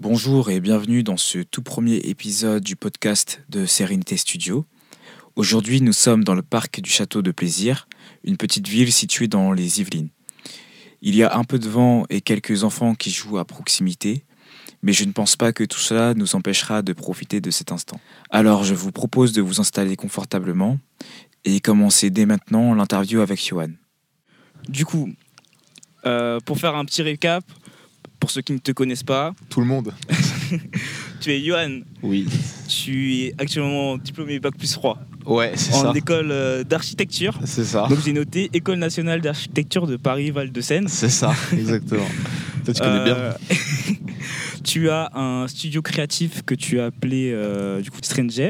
Bonjour et bienvenue dans ce tout premier épisode du podcast de Sérénité Studio. Aujourd'hui, nous sommes dans le parc du Château de Plaisir, une petite ville située dans les Yvelines. Il y a un peu de vent et quelques enfants qui jouent à proximité, mais je ne pense pas que tout cela nous empêchera de profiter de cet instant. Alors, je vous propose de vous installer confortablement et commencer dès maintenant l'interview avec Johan. Du coup, euh, pour faire un petit récap, pour ceux qui ne te connaissent pas, Tout le monde. tu es Johan. Oui. Tu es actuellement diplômé Bac plus 3 Ouais, c'est en ça. école euh, d'architecture. C'est ça. Donc j'ai noté École nationale d'architecture de Paris-Val-de-Seine. C'est ça, exactement. Toi, tu connais bien. Euh, tu as un studio créatif que tu as appelé euh, du coup Strange.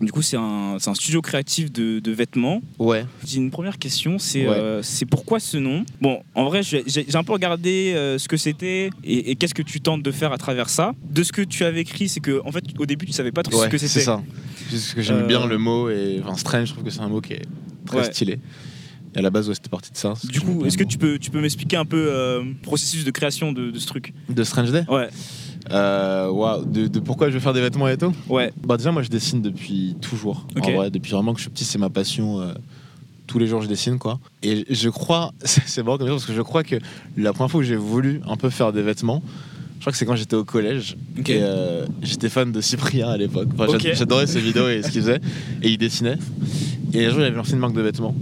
Du coup, c'est un, c'est un studio créatif de, de vêtements. Ouais. J'ai une première question, c'est Ouais. euh, c'est pourquoi ce nom? Bon, en vrai, j'ai un peu regardé euh, ce que c'était et, et qu'est-ce que tu tentes de faire à travers ça. De ce que tu avais écrit, c'est que en fait, au début, tu savais pas trop ce que c'est c'était. ça. Juste parce que j'aime Euh, bien le mot et enfin strange, je trouve que c'est un mot qui est très Ouais. stylé. Et à la base, ouais, c'était parti de ça. Du coup, est-ce que tu peux, tu peux m'expliquer un peu euh, le processus de création de, de ce truc? De Strange Day? Ouais, euh, waouh, de, de pourquoi je veux faire des vêtements et tout ouais, Bah déjà, moi, je dessine depuis toujours. En vrai, depuis vraiment que je suis petit, c'est ma passion. euh, tous les jours, je dessine quoi. Et je crois, c'est marrant comme ça parce que je crois que la première fois que j'ai voulu un peu faire des vêtements. Je crois que c'est quand j'étais au collège ok. Et euh, j'étais fan de Cyprien à l'époque. Enfin, J'adorais ses vidéos et ce qu'il faisait. Et il dessinait. Et un jour, il avait lancé une marque de vêtements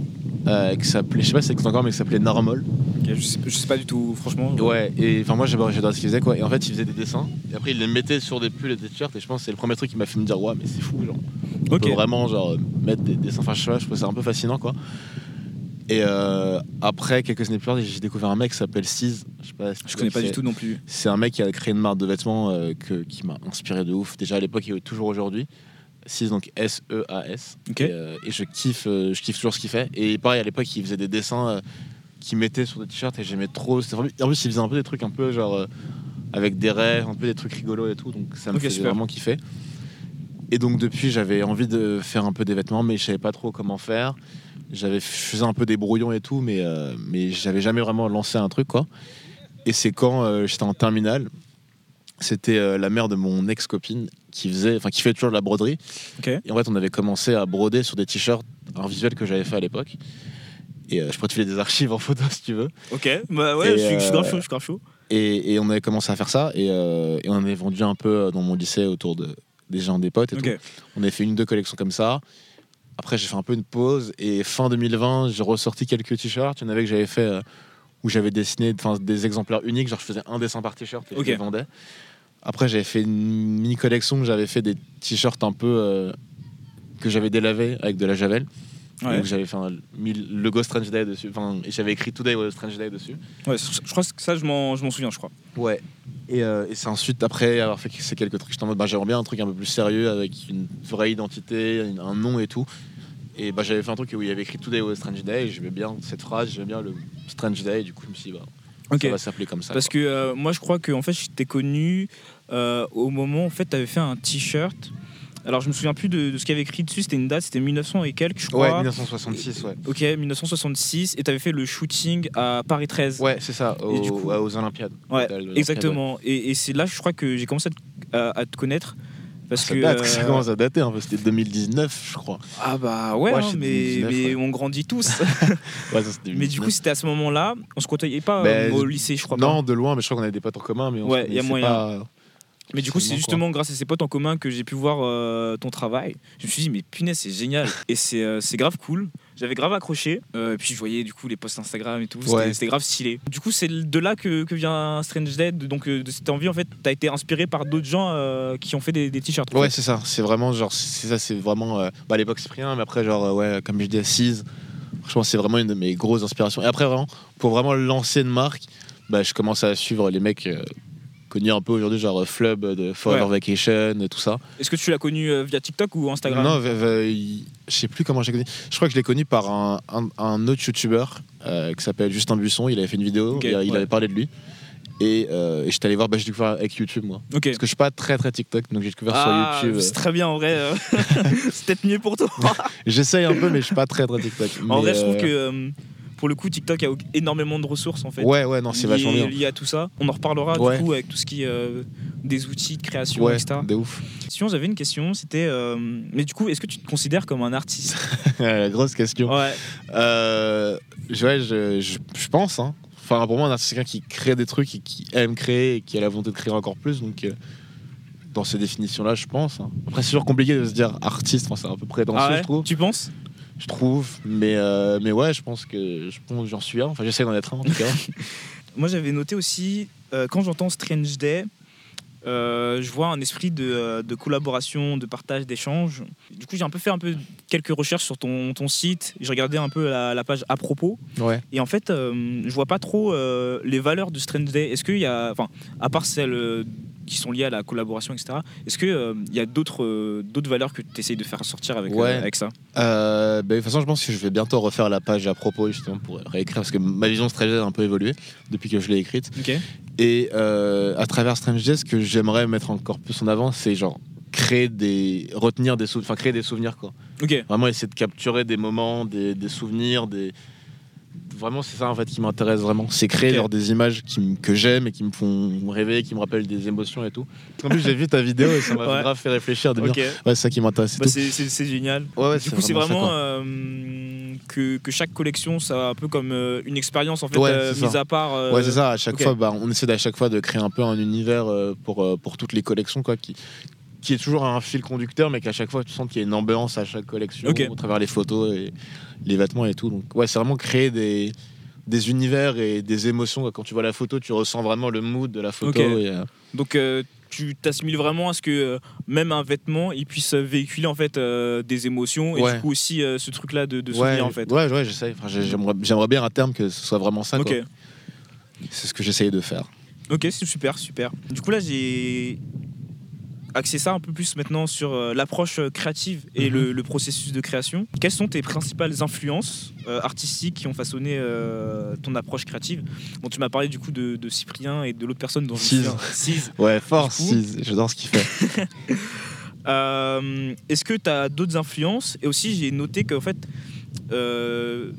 euh, qui s'appelait, je sais pas si c'est encore, mais qui s'appelait Narmol. Ok, je, sais, je sais pas du tout, franchement. Ouais, et enfin, moi, j'adorais ce qu'il faisait quoi. Et en fait, il faisait des dessins. Et après, il les mettait sur des pulls et des t-shirts. Et je pense que c'est le premier truc qui m'a fait me dire, ouais, mais c'est fou, genre. On peut vraiment, genre, mettre des dessins. Enfin, je sais pas, je trouve ça un peu fascinant quoi. Et euh, après, quelques années plus tard, j'ai découvert un mec qui s'appelle Cise. Je sais pas si Je connais pas du tout non plus. C'est un mec qui a créé une marque de vêtements euh, que- qui m'a inspiré de ouf. Déjà à l'époque et toujours aujourd'hui. 6 donc S-E-A-S. Ok. Et, euh, et je kiffe, je kiffe toujours ce qu'il fait. Et pareil à l'époque, il faisait des dessins qu'il mettait sur des t-shirts et j'aimais trop. En plus, il faisait un peu des trucs un peu genre euh, avec des rêves, un peu des trucs rigolos et tout. Donc ça me Ok, faisait vraiment kiffer. Et donc depuis, j'avais envie de faire un peu des vêtements, mais je savais pas trop comment faire. J'avais, je faisais un peu des brouillons et tout, mais, euh, mais j'avais jamais vraiment lancé un truc quoi. Et c'est quand euh, j'étais en terminale, c'était euh, la mère de mon ex-copine qui faisait, enfin qui fait toujours de la broderie. Et en fait, on avait commencé à broder sur des t-shirts, un visuel que j'avais fait à l'époque. Et euh, je pourrais te filer des archives en photo si tu veux. Ok, bah ouais, Et, je suis, grave euh, chaud, je suis grave chaud. Et, et on avait commencé à faire ça. Et, euh, et on en avait vendu un peu dans mon lycée autour de, des gens, des potes et Ok. tout. On avait fait une ou deux collections comme ça. Après, j'ai fait un peu une pause. Et fin 2020, j'ai ressorti quelques t-shirts. Il y en avait que j'avais fait euh, où j'avais dessiné des exemplaires uniques. Genre, je faisais un dessin par t-shirt et Ok. je les vendais. Après, j'avais fait une mini collection où j'avais fait des t-shirts un peu euh, que j'avais délavés avec de la javel. Ouais. Donc, j'avais fait un, mis le logo Strange Day dessus. Enfin, j'avais écrit Today was Strange Day dessus. Ouais, je crois que ça, je m'en souviens, je crois. Ouais. Et, euh, et c'est ensuite, après avoir fait ces quelques trucs, j'étais en mode, bah, j'aimerais bien un truc un peu plus sérieux avec une vraie identité, un nom et tout. Et bah, j'avais fait un truc où il y avait écrit Today was Strange Day, j'aimais bien cette phrase, j'aimais bien le Strange Day, et du coup, je me suis dit, bah, Ok. ça va s'appeler comme ça. Parce quoi. que euh, moi, je crois que en fait, je t'ai connu euh, au moment où en fait, tu avais fait un t-shirt. Alors, je me souviens plus de, de ce qu'il y avait écrit dessus. C'était une date, c'était 1900 et quelques, je Ouais, crois. 1966, ouais. Ok, 1966. Et tu avais fait le shooting à Paris 13. Ouais, c'est ça, au- Et du coup- ouais, aux Olympiades. Ouais, ouais. exactement. Et, et c'est là, je crois que j'ai commencé à te, à- à te connaître. Parce Ça que. date, ça euh, commence à dater, peu, c'était 2019, je crois. Ah bah ouais, Ouais, hein, mais, 2019, mais ouais. on grandit tous. Ouais, ça, mais du coup, 2019. c'était à ce moment-là. On se côtoyait pas Ben, euh, au lycée, je crois Non, pas. de loin, mais je crois qu'on avait des potes en commun, mais on Ouais, y a moyen. pas. Mais du coup, c'est justement grâce à ces potes en commun que j'ai pu voir euh, ton travail. Je me suis dit, mais punaise, c'est génial. et c'est euh, c'est grave cool. J'avais grave accroché. Euh, et puis je voyais du coup les posts Instagram et tout. C'était Ouais. c'était grave stylé. Du coup, c'est de là que, que vient Strange Dead. Donc, de cette envie, en fait, t'as été inspiré par d'autres gens qui ont fait des, des t-shirts. Ouais, c'est ça. C'est vraiment genre, c'est ça, c'est vraiment. bah, à l'époque, Cyprien, mais après, genre, ouais, comme je dis, Assise. Franchement, c'est vraiment une de mes grosses inspirations. Et après, vraiment, pour vraiment lancer une marque, bah, je commence à suivre les mecs euh, connus un peu aujourd'hui, genre euh, Flub de Forever Ouais. Vacation et tout ça. Est-ce que tu l'as connu euh, via TikTok ou Instagram Non, je sais plus comment j'ai connu. Je crois que je l'ai connu par un, un- un autre youtubeur euh, qui s'appelle Justin Buisson. Il avait fait une vidéo, il, avait parlé de lui. Et, euh, et j'étais allé voir, bah, j'ai découvert avec YouTube, moi. Parce que je suis pas très très TikTok, donc j'ai découvert Ah, sur YouTube. c'est très bien en vrai. euh, c'est peut-être mieux pour toi. J'essaye un peu, mais je suis pas très très TikTok. en Mais, vrai, je trouve euh, que euh, pour le coup, TikTok a énormément de ressources en fait. Ouais, ouais, non, c'est vachement bien. liées à tout ça. On en reparlera Ouais. du coup avec tout ce qui est euh, des outils de création, Ouais, etc. de ouf. Sinon, j'avais une question, c'était. euh, mais du coup, est-ce que tu te considères comme un artiste? Grosse question. Ouais. Euh, je- ouais, je, je, je pense. Hein. Enfin, pour moi, un artiste, c'est quelqu'un qui crée des trucs et qui aime créer et qui a la volonté de créer encore plus. Donc, euh, dans ces définitions-là, je pense. hein. Après, c'est toujours compliqué de se dire artiste. Enfin, c'est un peu prétentieux, Ah ouais? je trouve. Tu penses? Je trouve. Mais, euh, mais ouais, je pense que je pense que j'en suis un. Enfin, j'essaie d'en être un, en tout cas. Moi, j'avais noté aussi, euh, quand j'entends Strange Day, euh, je vois un esprit de, euh, de collaboration, de partage, d'échange. Du coup, j'ai un peu fait un peu quelques recherches sur ton, ton site. J'ai regardé un peu la, la page à propos. ouais. Et en fait, euh, je vois pas trop euh, les valeurs de Strange Day. Est-ce qu'il y a, enfin, à part celles euh, qui sont liées à la collaboration, etc., est-ce qu'il y a d'autres euh, d'autres valeurs que tu essayes de faire sortir avec, euh, Ouais. avec ça? Euh, bah, de toute façon, je pense que je vais bientôt refaire la page à propos, justement, pour réécrire. Parce que ma vision Strange Days a un peu évolué depuis que je l'ai écrite. Et euh, à travers Strange Days, ce que j'aimerais mettre encore plus en avant, c'est genre créer des. retenir des souvenirs. Enfin, créer des souvenirs, quoi. Vraiment essayer de capturer des moments, des, des souvenirs, des. Vraiment, c'est ça en fait qui m'intéresse vraiment. C'est créer genre, des images qui que j'aime et qui me font rêver, qui me rappellent des émotions et tout. En plus, j'ai vu ta vidéo et ça m'a Ouais. grave fait réfléchir. De me Ok. dire, ouais, c'est ça qui m'intéresse. Bah, c'est génial. Ouais, ouais, Du coup, c'est vraiment euh, que, que chaque collection, ça un peu comme euh, une expérience en fait Ouais, euh, mise à part. Ouais, c'est ça. À chaque fois, bah, on essaie à chaque fois de créer un peu un univers pour, pour toutes les collections, quoi, qui, qui est toujours un fil conducteur, mais qu'à chaque fois, tu sens qu'il y a une ambiance à chaque collection, à travers les photos et les vêtements et tout. Donc, ouais, c'est vraiment créer des, des univers et des émotions. Quand tu vois la photo, tu ressens vraiment le mood de la photo. Et, euh, Donc euh, tu t'assimiles vraiment à ce que euh, même un vêtement, il puisse véhiculer en fait des émotions et Ouais. du coup aussi ce truc là de, de ouais, souvenir en fait. ouais, ouais, j'essaie. Enfin, j'aimerais, bien à terme que ce soit vraiment ça. C'est ce que j'essaye de faire. Ok, c'est super, super. Du coup là j'ai axé ça un peu plus maintenant sur euh, l'approche euh, créative et Mhm. le, le processus de création. Quelles sont tes principales influences euh, artistiques qui ont façonné euh, ton approche créative? Bon, tu m'as parlé du coup de, de Cyprien et de l'autre personne dont je Cise. souviens. Cise. Ouais, fort, Du coup- si, j'adore ce qu'il fait. Euh, Est-ce que tu as d'autres influences? Et aussi, j'ai noté qu'en fait,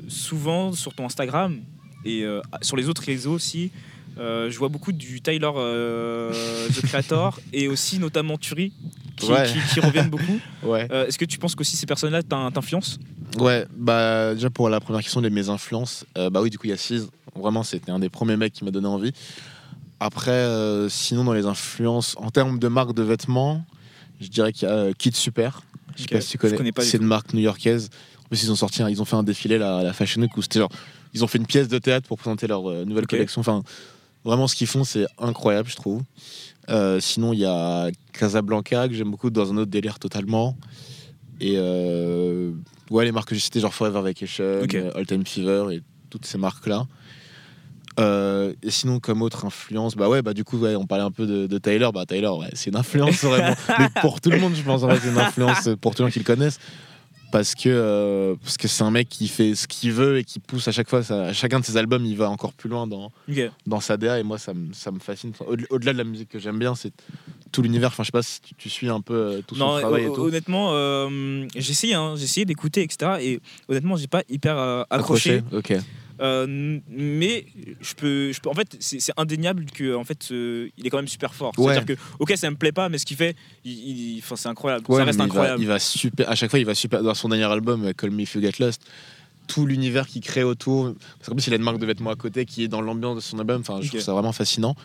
souvent sur ton Instagram et sur les autres réseaux aussi, euh, je vois beaucoup du Tyler euh, The Creator et aussi notamment Turi qui, Ouais. qui- qui reviennent beaucoup. Ouais. Euh, Est-ce que tu penses qu'aussi ces personnes-là t'in- t'influencent? Ouais, bah déjà pour la première question de mes influences, euh, bah oui du coup il y a Cise, vraiment c'était un des premiers mecs qui m'a donné envie. Après, sinon dans les influences, en termes de marque de vêtements, je dirais qu'il y a Kid Super, je sais Ok, pas si tu connais, c'est une marque new-yorkaise. En plus ils ont sorti, ils ont fait un défilé là, à la Fashion Week où c'était genre, ils ont fait une pièce de théâtre pour présenter leur nouvelle collection. Enfin, vraiment ce qu'ils font c'est incroyable je trouve. Euh, sinon il y a Casablanca que j'aime beaucoup dans un autre délire totalement. Et euh, ouais, les marques que j'ai citées, genre Forever Vacation, Ok. euh, All Time Fever et toutes ces marques-là. Euh, et sinon, comme autre influence, bah ouais, bah du coup, ouais, on parlait un peu de, de Tyler. Bah Tyler, ouais, c'est une influence vraiment. Mais pour tout le monde, je pense, en fait, c'est une influence pour tous les gens qui le connaissent. Parce que euh, parce que c'est un mec qui fait ce qu'il veut et qui pousse à chaque fois, ça- à chacun de ses albums, il va encore plus loin dans, dans sa DA et moi ça me, ça me fascine. Au-delà de la musique que j'aime bien, c'est tout l'univers. Enfin, je sais pas si tu, tu suis un peu euh, tout son Non, travail et tout. honnêtement, euh, j'ai essayé, hein, essayé d'écouter, etc. Et honnêtement, j'ai pas hyper euh, accroché. Ok. Euh, mais je peux, je peux, en fait, c'est indéniable que, en fait, euh, il est quand même super fort. Ouais. C'est-à-dire que, ok, ça me plaît pas, mais ce qu'il fait, il, il- c'est incroyable. Ouais, ça reste mais il va- incroyable. Il va, super. À chaque fois, il va super. Dans son dernier album, euh, Call Me If You Get Lost, tout l'univers qu'il crée autour. Parce qu'en plus, il a une marque de vêtements à côté qui est dans l'ambiance de son album. Enfin, je trouve ça vraiment fascinant.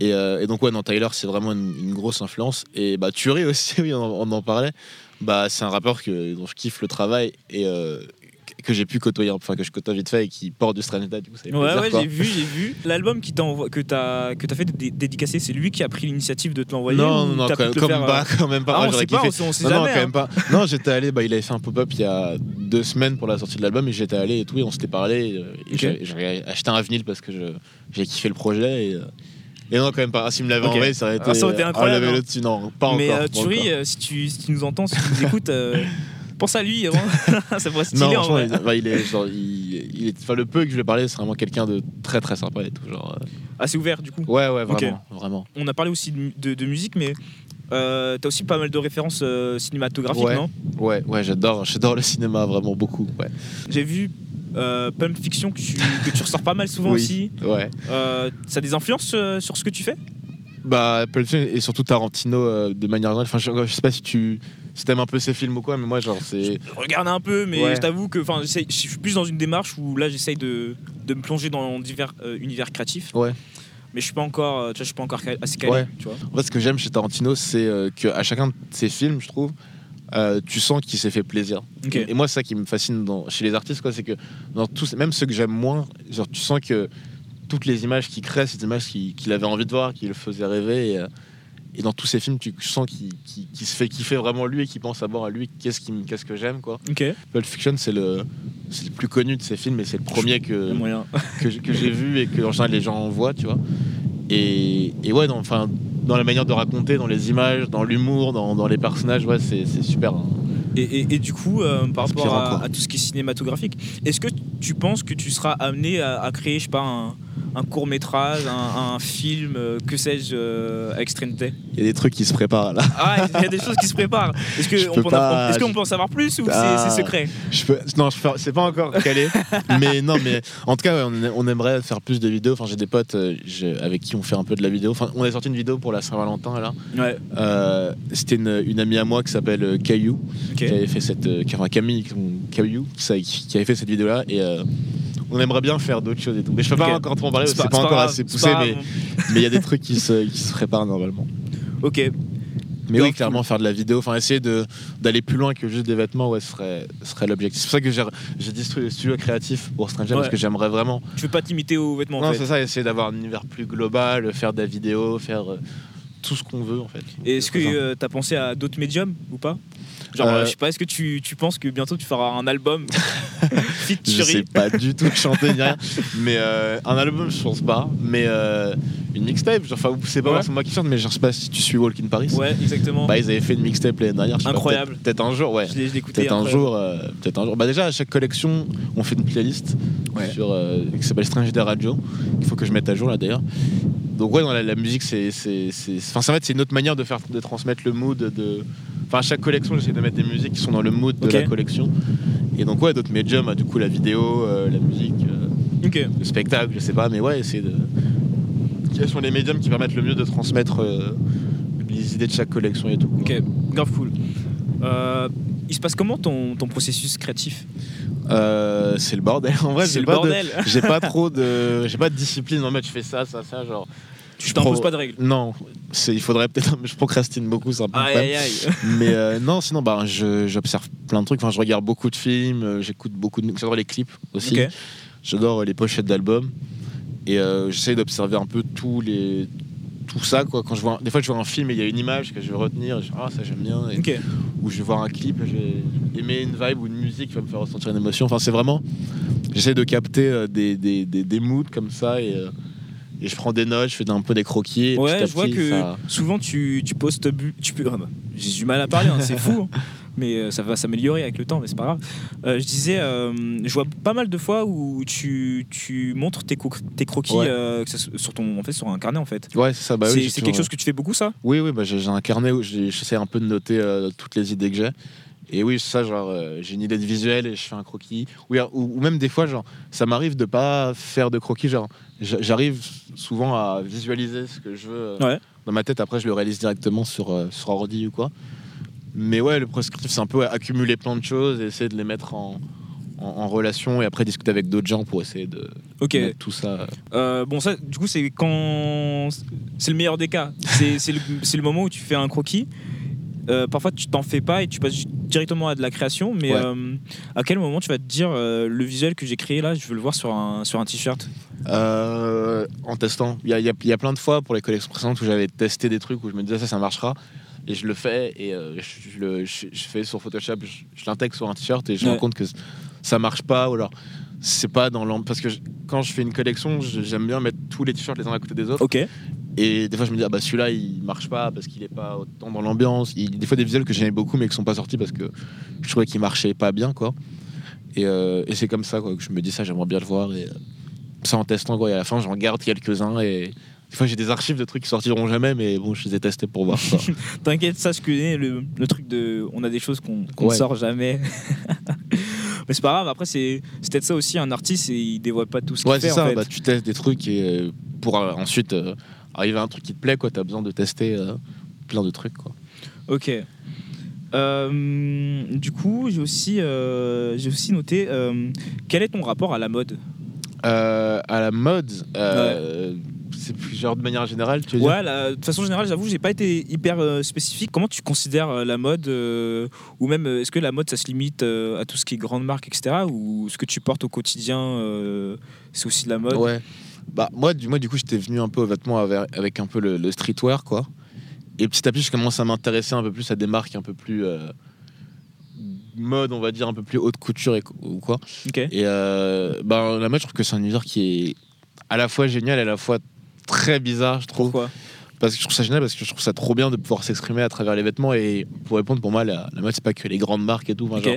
Et, euh, et donc, ouais, non, Tyler, c'est vraiment une, une grosse influence. Et bah, Thury aussi, oui, on, on en parlait. Bah, c'est un rappeur que, dont je kiffe le travail et euh, que j'ai pu côtoyer, enfin, que je côtoie vite fait et qui porte du Strange Dad, Du coup, ça fait Ouais, plaisir, ouais, j'ai vu, j'ai vu. L'album qui que t'as que t'as fait dé- dédicacer, c'est lui qui a pris l'initiative de te l'envoyer. Non, non, non, quand, faire, euh, quand même pas. Ah, Moi, on j'aurais sait pas, kiffé. on sait- on sait Non, non, jamais. quand hein. même pas. Non, j'étais allé, bah, il avait fait un pop-up il y a deux semaines pour la sortie de l'album et j'étais allé et tout, et on s'était parlé. euh, Et j'ai acheté un vinyle parce que j'ai kiffé le projet. Et, euh, et non, quand même pas. Ah, S'il me l'avait envoyé, ça aurait été. Ah, ça aurait été ah, incroyable, on l'avait hein. là-dessus, non, pas mais encore. euh, pas Thury, encore. si tu, si tu nous entends, si tu nous écoutes, euh, pense à lui. hein. ça pourrait Non, stylé en vrai. il, bah, il est, genre, il, il est, enfin, le peu que je lui ai parlé, c'est vraiment quelqu'un de très très sympa et tout. Genre, euh, Assez ouvert du coup. Ouais, ouais, vraiment, vraiment. On a parlé aussi de, mu- de- de musique, mais euh, t'as aussi pas mal de références euh, cinématographiques, Ouais. non? Ouais, ouais, j'adore, j'adore le cinéma vraiment beaucoup. Ouais. J'ai vu euh, Pulp Fiction que tu, que tu ressors pas mal souvent Oui. aussi. Ouais. Euh, ça a des influences euh, sur ce que tu fais? Bah, Pulp Fiction et surtout Tarantino euh, de manière générale. Enfin, je, je sais pas si tu si t'aimes un peu ces films ou quoi, mais moi, genre, c'est. Je regarde un peu, mais Ouais. je t'avoue que je suis plus dans une démarche où là j'essaye de, de me plonger dans divers euh, univers créatifs. Ouais. Mais je suis pas encore, euh, tu vois, je suis pas encore assez calé, Ouais. tu vois. En fait, ce que j'aime chez Tarantino, c'est euh, qu'à chacun de ses films, je trouve, euh, tu sens qu'il s'est fait plaisir. Et moi, c'est ça qui me fascine dans, chez les artistes, quoi, c'est que dans tous, même ceux que j'aime moins, genre, tu sens que toutes les images qu'il crée, c'est des images qu'il qu'il avait envie de voir, qui le faisaient rêver. Et, et dans tous ces films, tu sens qu'il qu'il se fait kiffer vraiment lui et qu'il pense d'abord à lui, qu'est-ce me- qu'est-ce que j'aime, quoi. Ok. Pulp Fiction, c'est le, le plus connu de ces films, et c'est le premier que, que, j'ai vu et que en général les gens voient, tu vois. Et, et ouais, dans, enfin, dans la manière de raconter, dans les images, dans l'humour, dans, dans les personnages, ouais, c'est super. hein. Et, et- et du coup, euh, par rapport à, tout ce qui est cinématographique, est-ce que tu penses que tu seras amené à, à créer, je sais pas, un, un court métrage, un, un film, euh, que sais-je, euh, à extrémité Il y a des trucs qui se préparent là. Ah, il y a des choses qui se préparent. Est-ce qu'on peux peut, pas- peut en savoir plus ou c'est- Ah. c'est secret Je peux, non, je fais- c'est pas encore calé, mais non, mais en tout cas, ouais, on, aimerait faire plus de vidéos. Enfin, j'ai des potes euh, avec qui on fait un peu de la vidéo. Enfin, on a sorti une vidéo pour la Saint-Valentin là. Ouais, Euh, C'était une, une amie à moi qui s'appelle Caillou, qui avait fait cette, enfin, Camille Caillou, qui, avait fait cette vidéo là, et on aimerait bien faire d'autres choses et tout. Mais je peux pas encore trop en parler, c'est pas, encore assez poussé, pas mais il y a des trucs qui se, qui se préparent normalement. Ok, Mais oui, clairement, faire de la vidéo, enfin essayer d'aller plus loin que juste des vêtements, ouais, ce serait, l'objectif. C'est pour ça que j'ai détruit le studio créatif pour Stranger, Ouais. parce que j'aimerais vraiment. tu veux pas t'imiter aux vêtements en non, fait. c'est ça, essayer d'avoir un univers plus global, faire de la vidéo, faire euh, tout ce qu'on veut en fait. Et est-ce que euh, t'as pensé à d'autres médiums ou pas? Genre, Euh, je sais pas, est-ce que tu, tu penses que bientôt tu feras un album Je sais pas du tout chanter ni rien, mais euh, un album, je pense pas. Mais euh, une mixtape, genre, enfin, c'est pas Ouais. moi qui chante, mais je sais pas si tu suis Walk in Paris. Ouais, exactement. Bah, ils avaient fait une mixtape l'année dernière. Incroyable. peut-être- un jour, ouais. je l'ai écouté. Peut-être un jour, euh, peut-être un jour. Bah déjà à chaque collection, on fait une playlist Ouais. sur euh, qui s'appelle Strange Day Radio. Il faut que je mette à jour là d'ailleurs. Donc ouais, dans la, la musique, c'est, c'est, c'est, enfin ça va être c'est une autre manière de faire, de transmettre le mood de. Enfin à chaque collection, j'essaie de mettre des musiques qui sont dans le mood de la collection. Et donc ouais, d'autres médiums, ah, du coup la vidéo, euh, la musique, euh, le spectacle, je sais pas, mais ouais, essayer de. Quels sont les médiums qui permettent le mieux de transmettre euh, les idées de chaque collection et tout. quoi. Ok, grave cool. Il se passe comment ton, ton processus créatif? Euh, c'est le bordel. En vrai, C'est j'ai le de- bordel. j'ai pas trop de j'ai pas de discipline en mode je fais ça ça ça genre Tu t'imposes pro- pas de règles. non c'est il faudrait peut-être je procrastine beaucoup c'est un peu Aïe aïe aïe. mais euh, non sinon bah je- j'observe plein de trucs enfin je regarde beaucoup de films euh, j'écoute beaucoup de j'adore les clips aussi j'adore les pochettes d'albums et euh, j'essaie d'observer un peu tous les tout ça quoi quand je vois un- des fois je vois un film et il y a une image que je vais retenir et je ah ça j'aime bien et- ou je vais voir un clip, je vais aimer une vibe ou une musique qui va me faire ressentir une émotion. Enfin, c'est vraiment. J'essaie de capter euh, des, des, des, des moods comme ça et, euh, et je prends des notes, je fais un peu des croquis. et Ouais, je vois petit, que ça- souvent tu, tu postes. Tu peux, ah bah, J'ai du mal à parler, hein, c'est fou. hein. Mais euh, ça va s'améliorer avec le temps, mais c'est pas grave. Euh, je disais, euh, je vois pas mal de fois où tu, tu montres tes, co- tes croquis Ouais. euh, sur, ton, en fait, sur un carnet en fait. Ouais, c'est ça. Bah, oui, c'est c'est quelque chose que tu fais beaucoup ça? Oui, oui, bah, j'ai j'ai un carnet où j'ai- j'essaie un peu de noter toutes les idées que j'ai. Et oui, ça, genre, j'ai une idée de visuel et je fais un croquis. Ou, ou même des fois, genre, ça m'arrive de pas faire de croquis. Genre, j'a- j'arrive souvent à visualiser ce que je veux Ouais. dans ma tête. Après, je le réalise directement sur, sur ordi ou quoi. Mais ouais, le prescriptif, c'est un peu accumuler plein de choses et essayer de les mettre en, en, en relation et après discuter avec d'autres gens pour essayer de Ok. mettre tout ça. Euh, bon, ça, du coup, c'est quand. C'est le meilleur des cas. C'est le, le moment où tu fais un croquis. Euh, parfois, tu t'en fais pas et tu passes directement à de la création. Mais Ouais. euh, à quel moment tu vas te dire euh, le visuel que j'ai créé là, je veux le voir sur un, sur un t-shirt? Euh, en testant. Il y a, y a- y a plein de fois pour les collections précédentes où j'avais testé des trucs où je me disais ça, ça marchera. Et je le fais et euh, je, je le, je- je fais sur Photoshop, je, je l'intègre sur un t-shirt et je me Ouais. rends compte que ça marche pas ou alors c'est pas dans l'ambiance. Parce que quand je fais une collection, j'aime bien mettre tous les t-shirts les uns à côté des autres. Ok. Et des fois, je me dis, ah bah celui-là, il marche pas parce qu'il est pas autant dans l'ambiance. Des fois des visuels que j'aimais beaucoup, mais qui sont pas sortis parce que je trouvais qu'ils marchaient pas bien, quoi. Et, euh, et c'est comme ça, quoi, que je me dis ça, j'aimerais bien le voir. Et euh, ça en testant, quoi. Et à la fin, j'en garde quelques-uns. Et des fois, j'ai des archives de trucs qui sortiront jamais, mais bon, je les ai testés pour voir ça. T'inquiète, ça, je connais le, le truc de. On a des choses qu'on Ouais. sort jamais. Mais c'est pas grave, après, c'est peut-être ça aussi, un artiste, et il dévoile pas tout ce qu'il ouais, fait c'est ça. en fait. Bah, tu testes des trucs et euh, pour euh, ensuite euh, arriver à un truc qui te plaît, quoi. T'as besoin de tester euh, plein de trucs, quoi. Ok. Du coup, j'ai aussi, j'ai aussi noté quel est ton rapport à la mode? Euh, à la mode, euh, c'est plus genre de manière générale, tu veux dire Ouais, la- de façon générale, j'avoue, j'ai pas été hyper euh, spécifique. Comment tu considères euh, la mode euh, Ou même, euh, est-ce que la mode, ça se limite euh, à tout ce qui est grande marque, etc. Ou ce que tu portes au quotidien, euh, c'est aussi de la mode? Ouais. Bah, moi, du, moi, du coup, j'étais venu un peu aux vêtements avec, avec un peu le, le streetwear, quoi. Et petit à petit, je commence à m'intéresser un peu plus à des marques un peu plus euh, mode, on va dire, un peu plus haute couture et, ou quoi. Ok. Et euh, bah, la mode, je trouve que c'est un univers qui est à la fois génial et à la fois très bizarre, je trouve. Pourquoi? Parce que je trouve ça génial, parce que je trouve ça trop bien de pouvoir s'exprimer à travers les vêtements. Et pour répondre, pour moi, la, la mode, c'est pas que les grandes marques et tout. Enfin, genre,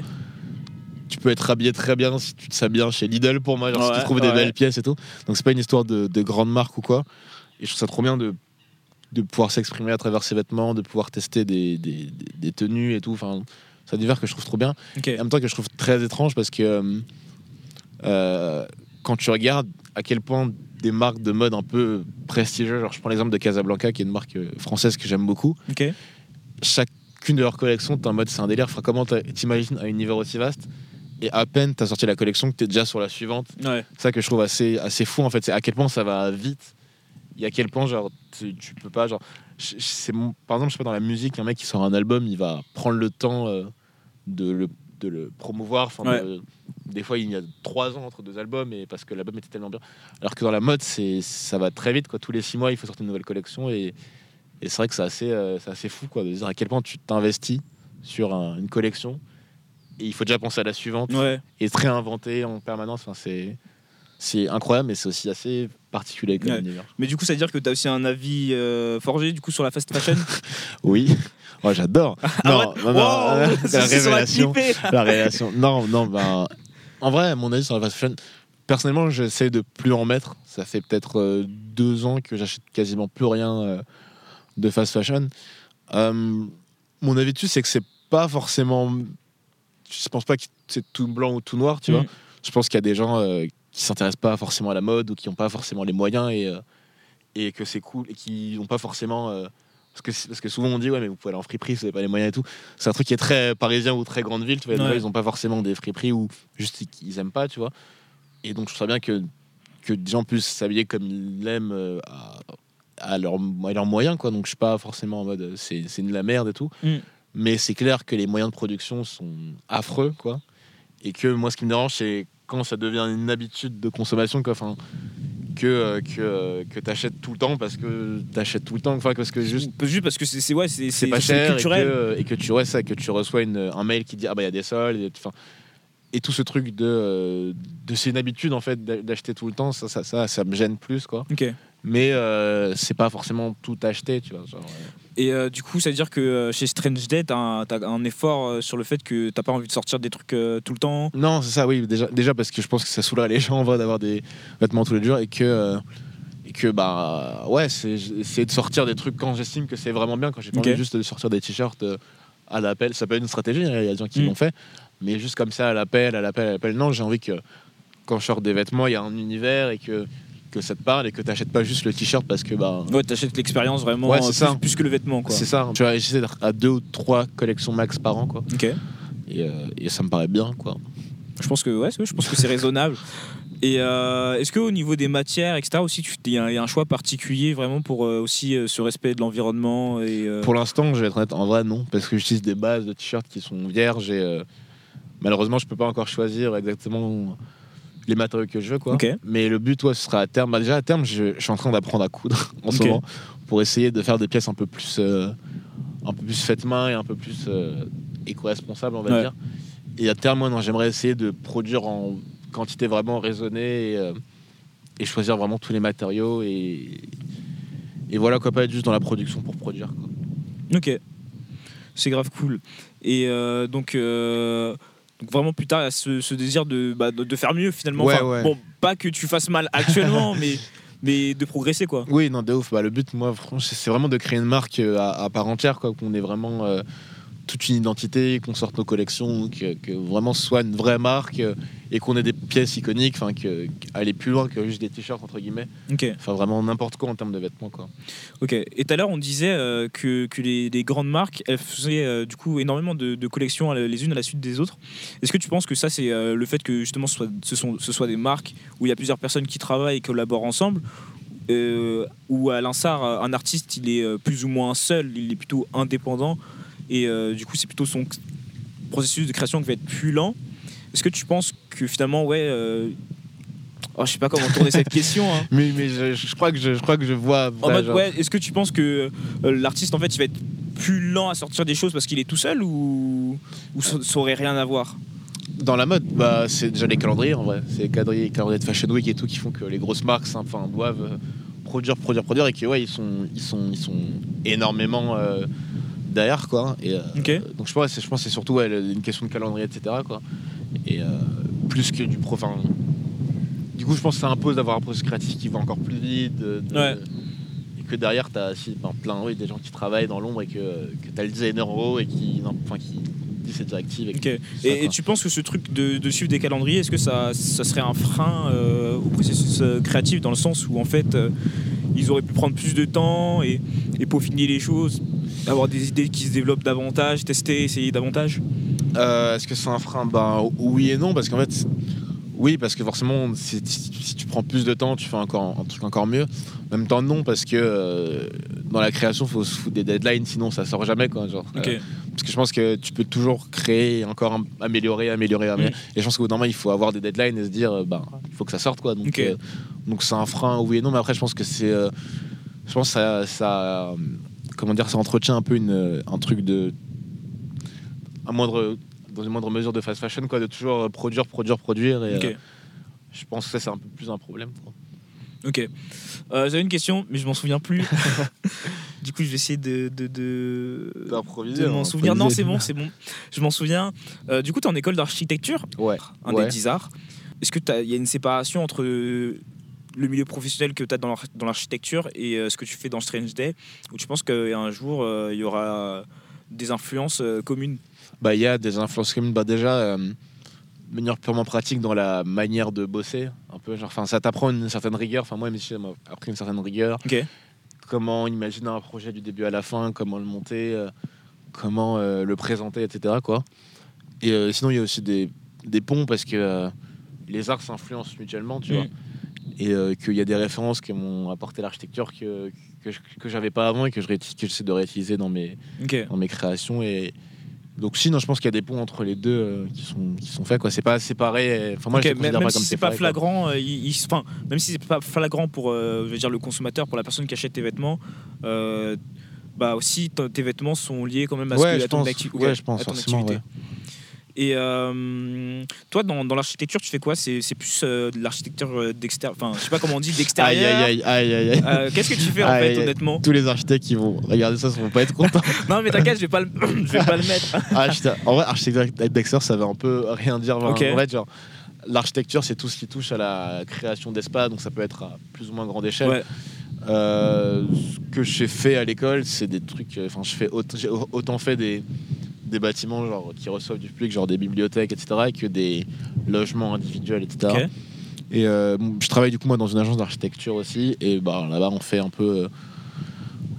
tu peux être habillé très bien si tu te sais bien chez Lidl pour moi, genre si Ouais, tu trouves des ouais. belles pièces et tout. Donc c'est pas une histoire de, de grande marque ou quoi. Et je trouve ça trop bien de, de pouvoir s'exprimer à travers ses vêtements, de pouvoir tester des, des, des- des tenues et tout. Enfin, c'est un univers que je trouve trop bien. Et en même temps que je trouve très étrange parce que euh, euh, quand tu regardes à quel point des marques de mode un peu prestigieuses, genre je prends l'exemple de Casablanca qui est une marque euh, française que j'aime beaucoup, Ok. chacune de leurs collections, t'es en mode c'est un délire. Enfin, comment t'imagines un univers aussi vaste? Et à peine t'as sorti la collection que t'es déjà sur la suivante. Ouais. C'est ça que je trouve assez, assez fou en fait, c'est à quel point ça va vite et à quel point genre tu, tu peux pas genre c'est mon- par exemple je sais pas dans la musique un mec qui sort un album il va prendre le temps euh, de le de le promouvoir enfin Ouais. de- des fois il y a trois ans entre deux albums et parce que l'album était tellement bien alors que dans la mode c'est ça va très vite quoi tous les six mois il faut sortir une nouvelle collection et, et c'est vrai que c'est assez euh, c'est assez fou quoi de dire à quel point tu t'investis sur un- une collection et il faut déjà penser à la suivante Ouais. et se réinventer en permanence. Enfin, c'est c'est incroyable, mais c'est aussi assez particulier comme Ouais. univers. Mais du coup, ça veut dire que tu as aussi un avis euh, forgé du coup sur la fast fashion? Oui, oh, j'adore. Ah ouais? non, non, Wow, non, ça, la révélation, la révélation. Non, non, ben, en vrai, mon avis sur la fast fashion, personnellement, j'essaie de plus en mettre. Ça fait peut-être euh, deux ans que j'achète quasiment plus rien euh, de fast fashion. Euh, mon avis dessus, c'est que c'est pas forcément. Je pense pas que c'est tout blanc ou tout noir, tu Mm. vois. Je pense qu'il y a des gens euh, qui s'intéressent pas forcément à la mode ou qui n'ont pas forcément les moyens et, euh, et que c'est cool et qui n'ont pas forcément. Parce, que, parce que souvent on dit, ouais, mais vous pouvez aller en friperie vous n'avez pas les moyens et tout. C'est un truc qui est très parisien ou très grande ville, tu vois. Ouais. ils n'ont pas forcément des friperies ou juste ils- ils aiment pas, tu vois. Et donc je trouve ça bien que, que des gens puissent s'habiller comme ils l'aiment euh, à, à leurs à leurs moyens, quoi. Donc je suis pas forcément en mode euh, c'est c'est de la merde et tout. Mm. Mais c'est clair que les moyens de production sont affreux, quoi. Et que moi, ce qui me dérange, c'est quand ça devient une habitude de consommation, quoi. Enfin, que, euh, que, euh, que tu achètes tout le temps parce que tu achètes tout le temps, enfin, parce que juste Juste parce que c'est ouais, c'est pas cher et que, euh, et que tu ouais, ça, que tu reçois une, un mail qui dit ah bah il y a des soldes et, et tout ce truc de euh, de c'est une habitude en fait d'a- d'acheter tout le temps ça ça, ça ça me gêne plus quoi Ok. mais euh, c'est pas forcément tout acheter tu vois genre, euh, Et euh, du coup, ça veut dire que euh, chez Strange Day, t'as un, t'as un effort euh, sur le fait que t'as pas envie de sortir des trucs tout le temps. non c'est ça oui déjà déjà parce que je pense que ça saoulerait les gens en vrai d'avoir des vêtements tous les jours et que et que bah ouais c'est essayer de sortir des trucs quand j'estime que c'est vraiment bien quand j'ai pas envie juste de sortir des t-shirts à l'appel ça peut être une stratégie hein, il y a des gens qui Mm. l'ont fait mais juste comme ça à l'appel à l'appel à l'appel non j'ai envie que quand je sors des vêtements il y a un univers et que que ça te parle et que t'achètes pas juste le t-shirt parce que bah Ouais, t'achètes l'expérience vraiment Ouais, euh, c'est plus, ça. plus que le vêtement, quoi. c'est ça tu vois j'essaie d'être à deux ou trois collections max par an quoi Ok. et, euh, et ça me paraît bien quoi Je pense que ouais, je pense que c'est raisonnable. Et euh, est-ce qu'au niveau des matières, etc., aussi, tu- il y, a il y a un choix particulier vraiment pour euh, aussi euh, ce respect de l'environnement et Pour l'instant, je vais être honnête, en vrai, non, parce que j'utilise des bases de t-shirts qui sont vierges et malheureusement, je peux pas encore choisir exactement les matériaux que je veux, quoi. Mais le but, ouais, ce sera à terme. Bah, déjà, à terme, je, je suis en train d'apprendre à coudre en ce moment pour essayer de faire des pièces un peu plus, euh, un peu plus faites main et un peu plus euh, éco-responsables, on va Ouais. dire. Et à terme, moi, non, j'aimerais essayer de produire en quantité vraiment raisonnée et, euh, et choisir vraiment tous les matériaux et, et voilà quoi, pas être juste dans la production pour produire. Quoi. Ok. C'est grave cool. Et donc, donc vraiment plus tard, il y a ce, ce désir de, bah, de, de faire mieux finalement. Ouais, Enfin, ouais. Bon, pas que tu fasses mal actuellement, mais, mais de progresser quoi. Oui, non, de ouf. Bah, le but, moi, franchement, c'est vraiment de créer une marque euh, à, à part entière, quoi, qu'on est vraiment euh, toute une identité, qu'on sorte nos collections, que, que vraiment ce soit une vraie marque euh, et qu'on ait des pièces iconiques, enfin que aller plus loin que juste des t-shirts entre guillemets. Ok. Enfin vraiment n'importe quoi en termes de vêtements quoi. Ok. Et tout à l'heure, on disait euh, que, que les, les grandes marques, elles faisaient euh, du coup énormément de, de collections les unes à la suite des autres. Est-ce que tu penses que ça, c'est euh, le fait que justement ce soit, ce, sont, ce soit des marques où il y a plusieurs personnes qui travaillent et collaborent ensemble ou à l'instar, un artiste, il est plus ou moins seul, il est plutôt indépendant et euh, du coup, c'est plutôt son processus de création qui va être plus lent. Est-ce que tu penses que finalement, ouais, euh, oh, je sais pas comment tourner cette question. hein. Mais, mais je, je crois que je, je crois que je vois. En mode, ouais, est-ce que tu penses que euh, l'artiste, en fait, il va être plus lent à sortir des choses parce qu'il est tout seul ou, ou ça, ça aurait rien à voir? Dans la mode, bah, c'est déjà les calendriers en vrai. C'est les calendriers, calendriers de Fashion Week et tout qui font que les grosses marques enfin, doivent produire, produire, produire et que ouais, ils sont, ils sont, ils sont énormément euh, derrière quoi. Et, euh. Donc je pense, c'est- je pense que c'est surtout ouais, une question de calendrier, etc. Quoi. Et euh, plus que du profin. Du coup, je pense que ça impose d'avoir un processus créatif qui va encore plus vite. de- de- Ouais. Et que derrière, tu as plein oui, des gens qui travaillent dans l'ombre et que, que tu as le designer en haut et qui, non, qui dit ses directives. Et Ok. qui- Et, ça, et tu penses que ce truc de, de suivre des calendriers, est-ce que ça, ça serait un frein euh, au processus euh, créatif dans le sens où en fait euh, ils auraient pu prendre plus de temps et, et peaufiner les choses, avoir des idées qui se développent davantage, tester, essayer davantage Euh, Est-ce que c'est un frein? Ben oui et non, parce qu'en fait, oui, parce que forcément, si, tu prends plus de temps, tu fais encore un truc encore mieux. En même temps, non, parce que euh, dans la création, il faut se foutre des deadlines, sinon ça sort jamais. Quoi, genre, Ok. Euh, parce que je pense que tu peux toujours créer, encore am- améliorer, améliorer, améliorer. Et je pense qu'au bout d'un moment, il faut avoir des deadlines et se dire, ben, il faut que ça sorte. Quoi. Donc, donc c'est un frein, oui et non, mais après, je pense que c'est. je pense que ça, ça, comment dire, ça entretient un peu une, un truc de. Un moindre, dans une moindre mesure de fast fashion, quoi, de toujours euh, produire, produire, produire. Et, Ok. euh, je pense que ça, c'est un peu plus un problème. quoi. Ok. Euh, J'avais une question, mais je m'en souviens plus. du coup, je vais essayer de, de, de, D'improviser, de m'en hein, souvenir. Non, c'est bon, c'est bon. Je m'en souviens. Euh, du coup, tu es en école d'architecture, Ouais. un ouais. des 10 arts. Est-ce qu'il y a une séparation entre euh, le milieu professionnel que tu as dans l'ar- dans l'architecture et euh, ce que tu fais dans Strange Day Ou tu penses qu'un jour, euh, il y aura des influences euh, communes? Bah, il y a des influences communes. Bah, déjà, euh, de manière purement pratique dans la manière de bosser. Un peu, genre, ça t'apprend une certaine rigueur. Enfin, moi, Michel m'a appris une certaine rigueur. Comment imaginer un projet du début à la fin, comment le monter, euh, comment euh, le présenter, etc. Quoi. Et euh, sinon, il y a aussi des, des ponts parce que euh, les arts s'influencent mutuellement, tu Mm. vois. Et euh, qu'il y a des références qui m'ont apporté l'architecture que, que, je- que j'avais pas avant et que je j'essaie de réutiliser dans mes, Ok. dans mes créations. Et donc, sinon, je pense qu'il y a des ponts entre les deux euh, qui, sont, qui sont faits. Quoi. C'est pas séparé. Enfin, moi, Ok, je même pas si c'est pas flagrant, euh, il- il- enfin, même si c'est pas flagrant pour, je veux dire, le consommateur, pour la personne qui achète tes vêtements, bah aussi tes vêtements sont liés quand même à, ce que, je à ton, acti- Ouais, je pense, à ton activité. ouais. Et euh, toi, dans, dans l'architecture, tu fais quoi? C'est plus euh, de l'architecture euh, d'extérieur, enfin, je sais pas comment on dit, d'extérieur. aïe, aïe, aïe, aïe, aïe. Euh, Qu'est-ce que tu fais en Aïe, fait, aïe, honnêtement? Tous les architectes qui vont regarder ça ne vont pas être contents. Non, mais t'inquiète, je vais pas le, je vais pas le mettre. Ah, en vrai, architecte d'extérieur, ça veut un peu rien dire. En vrai, genre, l'architecture, c'est tout ce qui touche à la création d'espace, donc ça peut être à plus ou moins grande échelle. Ouais. Ce que j'ai fait à l'école, c'est des trucs. Enfin, j'ai au- autant fait des, des bâtiments genre, qui reçoivent du public, genre des bibliothèques, etc., que des logements individuels, etc. Et euh, je travaille du coup moi dans une agence d'architecture aussi, et bah là-bas on fait un peu, euh,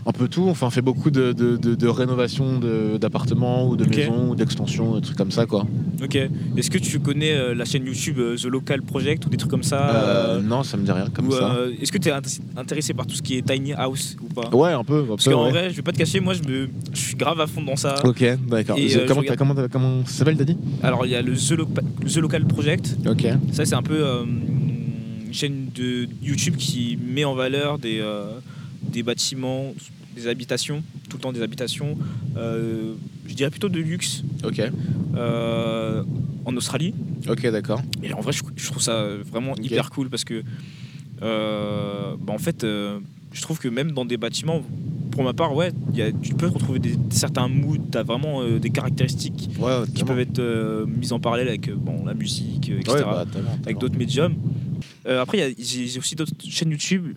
un peu tout. Enfin, on fait beaucoup de, de, de, de d'appartements ou de maisons ou d'extensions, des trucs comme ça quoi. Ok. Est-ce que tu connais euh, la chaîne YouTube euh, The Local Project ou des trucs comme ça Euh, non, ça me dit rien comme ou, ça. Est-ce que tu es intéressé par tout ce qui est tiny house ou pas? Ouais, un peu. un Parce qu'en ouais. vrai, je vais pas te cacher, moi je, me, je suis grave à fond dans ça. Ok, d'accord. Comment, ça s'appelle, t'as dit? Alors il y a le The, Lo- The Local Project. Ok. Ça, c'est un peu une chaîne de YouTube qui met en valeur des, des bâtiments, des habitations, tout le temps des habitations, euh, je dirais plutôt de luxe, Ok. euh, en Australie. Ok, d'accord. Et en vrai, je, je trouve ça vraiment hyper cool parce que, euh, bah, en fait, je trouve que même dans des bâtiments, pour ma part, ouais, y a- tu peux retrouver des, certains moods, tu as vraiment euh, des caractéristiques Ouais, qui peuvent être euh, mises en parallèle avec euh, bon, la musique, etc. Ouais, bah, tellement, avec d'autres médiums. Après, il y a- j'ai j'ai aussi d'autres chaînes YouTube.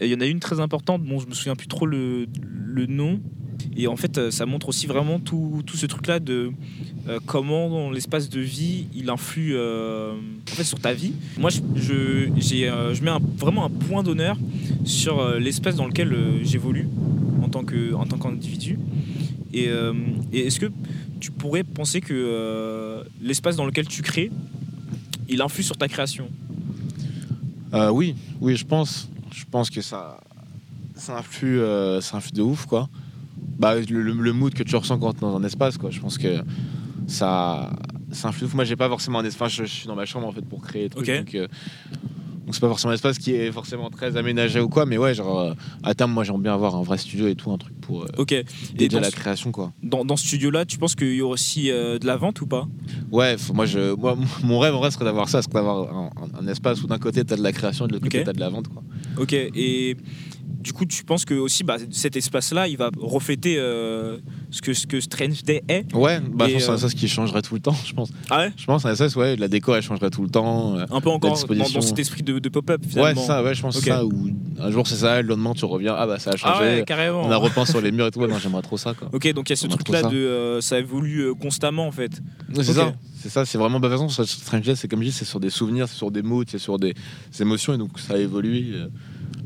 Il y en a une très importante, bon, je me souviens plus trop le, nom. Et en fait, euh, ça montre aussi vraiment tout, ce truc-là de euh, comment l'espace de vie il influe euh, sur ta vie. Moi, je, mets vraiment un point d'honneur sur l'espace dans lequel j'évolue en tant, qu'individu. Et, et est-ce que tu pourrais penser que l'espace dans lequel tu crées, il influe sur ta création? Oui, oui, je pense. Je pense que ça, ça influe, euh, ça influe de ouf, quoi. Bah, le, le- le mood que tu ressens quand tu es dans un espace, quoi. Je pense que ça, ça influe. de ouf. Moi, j'ai pas forcément un espace. Je, je suis dans ma chambre en fait pour créer. des trucs. Donc, euh, donc c'est pas forcément un espace qui est forcément très aménagé ou quoi. Mais ouais, genre euh, à terme, moi, j'aimerais bien avoir un vrai studio et tout, un truc pour euh, Ok. Et dans, la ce- création, quoi. dans, dans ce studio-là, tu penses qu'il y aura aussi euh, de la vente ou pas? Ouais, moi, je, moi, mon rêve en vrai serait d'avoir ça, serait d'avoir un, un- un espace où d'un côté t'as de la création et de l'autre Ok. côté t'as de la vente, quoi. Ok. Et du coup, tu penses que aussi bah, cet espace-là, il va refléter euh, ce, que, ce que Strange Day est Ouais, bah, je pense que c'est euh, un espace qui changerait tout le temps, je pense. Ah ouais Je pense un SS, ouais, la déco elle changerait tout le temps. euh. Un peu encore dans, dans cet esprit de, de pop-up Ouais, finalement. c'est ça, ouais, je pense Ok. que c'est ça. Où un jour c'est ça, le lendemain tu reviens, ah bah ça a changé. Ah ouais, carrément. on a repeint sur les murs et tout, ouais, non, j'aimerais trop ça quoi. Ok, donc il y a ce truc-là de euh, ça évolue constamment en fait. Ouais, c'est ça, c'est ça, c'est vraiment, bah, de toute façon, sur Strange Days, c'est comme je dis, c'est sur des souvenirs, c'est sur des moods, c'est sur des, des émotions et donc ça évolue.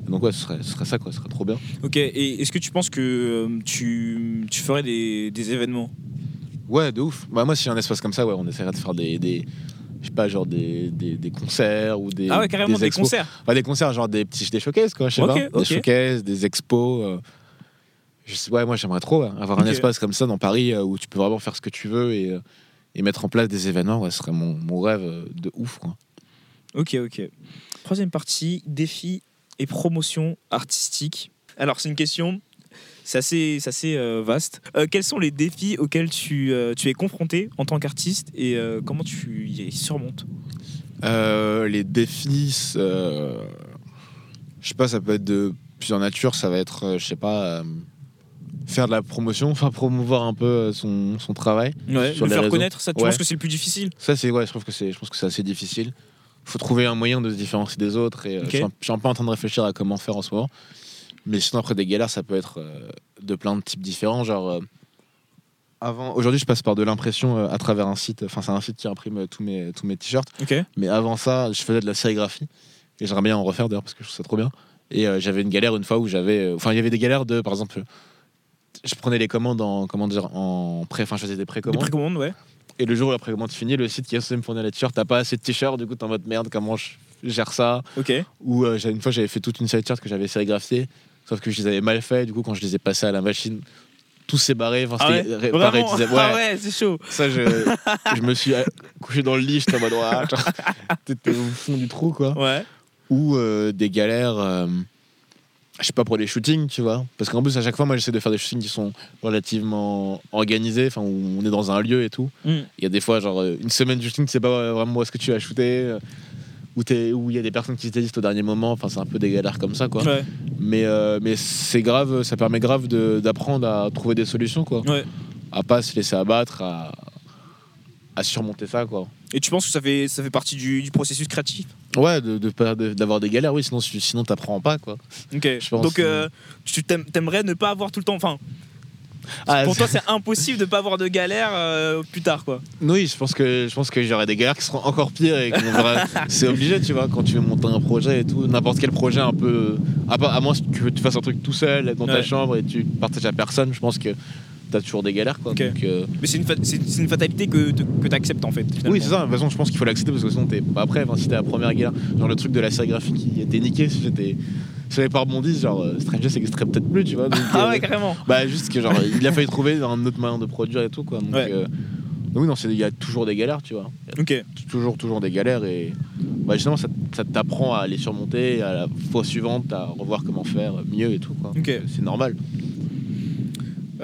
Donc ouais, ce serait, ce serait ça quoi, ce serait trop bien. Ok, et est-ce que tu penses que euh, tu, tu ferais des, des événements? Ouais, de ouf. Bah, moi, si j'ai un espace comme ça, ouais, on essaierait de faire des. des je sais pas, genre des, des, des concerts ou des. Ah ouais, carrément des, concerts. Pas des concerts, genre des petits des showcases, quoi, je sais pas. Des showcases, des expos. euh, je sais, ouais, moi j'aimerais trop ouais, avoir un espace comme ça dans Paris euh, où tu peux vraiment faire ce que tu veux et, et mettre en place des événements. Ouais, ce serait mon, mon rêve de ouf, quoi. Ok, ok. Troisième partie, défi et promotion artistique. Alors, c'est une question, c'est assez, assez euh, vaste. Euh, quels sont les défis auxquels tu, euh, tu es confronté en tant qu'artiste et euh, comment tu y surmontes? Euh, les défis, euh, je sais pas, ça peut être de plusieurs natures. Ça va être, euh, je sais pas, euh, faire de la promotion, enfin promouvoir un peu son, son travail. ouais, Sur Le les faire réseaux. connaître, ça, tu Ouais. penses que c'est le plus difficile? Ça, c'est ouais, je trouve que c'est, je pense que c'est assez difficile. Faut trouver un moyen de se différencier des autres. Et euh, je, suis un, je suis un peu en train de réfléchir à comment faire en ce moment. Mais sinon, après des galères, ça peut être euh, de plein de types différents. Genre, euh, avant, aujourd'hui, je passe par de l'impression à travers un site. Enfin, c'est un site qui imprime tous mes tous mes t-shirts. Mais avant ça, je faisais de la sérigraphie. Et j'aimerais bien en refaire d'ailleurs parce que je trouve ça trop bien. Et euh, j'avais une galère une fois où j'avais. Enfin, il y avait des galères de, par exemple, je prenais les commandes en, comment dire, en pré. Enfin, je faisais des Des précommandes. précommandes, ouais. Et le jour où la précommande finit, le site qui est censé me fournir les t-shirts, t'as pas assez de t-shirts, du coup t'es en mode merde, comment je gère ça Ok. Ou euh, une fois j'avais fait toute une série de t-shirts que j'avais sérigraphiés, sauf que je les avais mal faits, du coup quand je les ai passés à la machine, tout s'est barré, enfin Ah ouais c'était ré-. Ah Ouais, ouais, c'est chaud. ça je, je me suis euh, couché dans le lit, j'étais en mode t'étais au fond du trou quoi. Ouais. Ou euh, des galères. euh, je sais pas pour les shootings, tu vois. Parce qu'en plus, à chaque fois, moi, j'essaie de faire des shootings qui sont relativement organisés, enfin, où on est dans un lieu et tout. Mm. Il y a des fois, genre, euh, une semaine de shooting, tu sais pas vraiment où est-ce que tu vas shooter, euh, où il y a des personnes qui se désistent au dernier moment, enfin, c'est un peu des galères comme ça, quoi. Ouais. Mais, euh, mais c'est grave, ça permet grave d'apprendre à trouver des solutions, quoi. Ouais. À pas se laisser abattre, à, à surmonter ça, quoi. Et tu penses que ça fait, ça fait partie du, du processus créatif? Ouais, de, de pas- de- d'avoir des galères, oui, sinon, sinon t'apprends pas, quoi. Ok. Je pense Donc, euh, tu t'aimerais ne pas avoir tout le temps. Enfin, Ah, pour toi, c'est impossible de pas avoir de galère euh, plus tard, quoi. Oui, je pense que je pense que j'aurai des galères qui seront encore pires et c'est obligé, tu vois, quand tu veux monter un projet et tout, n'importe quel projet un peu à, moins que tu fasses un truc tout seul dans ta chambre et tu partages à personne, je pense que t'as toujours des galères quoi. Donc, euh, Mais c'est une, fa- une fatalité que, que tu acceptes en fait. finalement. oui, c'est ça. De toute façon, je pense qu'il faut l'accepter parce que sinon t'es pas prêt. Enfin, si t'es la première galère, genre le truc de la sérigraphie qui était niqué, si j'étais si j'avais pas rebondi, genre euh, Stranger ça existerait peut-être plus, tu vois. Donc, Ah euh, ouais, carrément. Bah juste que genre il a fallu trouver un autre moyen de produire et tout quoi. Donc, Ouais. donc oui, non, c'est- il y a toujours des galères, tu vois. Ok. toujours toujours des galères et bah justement ça, ça t'apprend à les surmonter à la fois suivante à revoir comment faire mieux et tout quoi Ok. c'est normal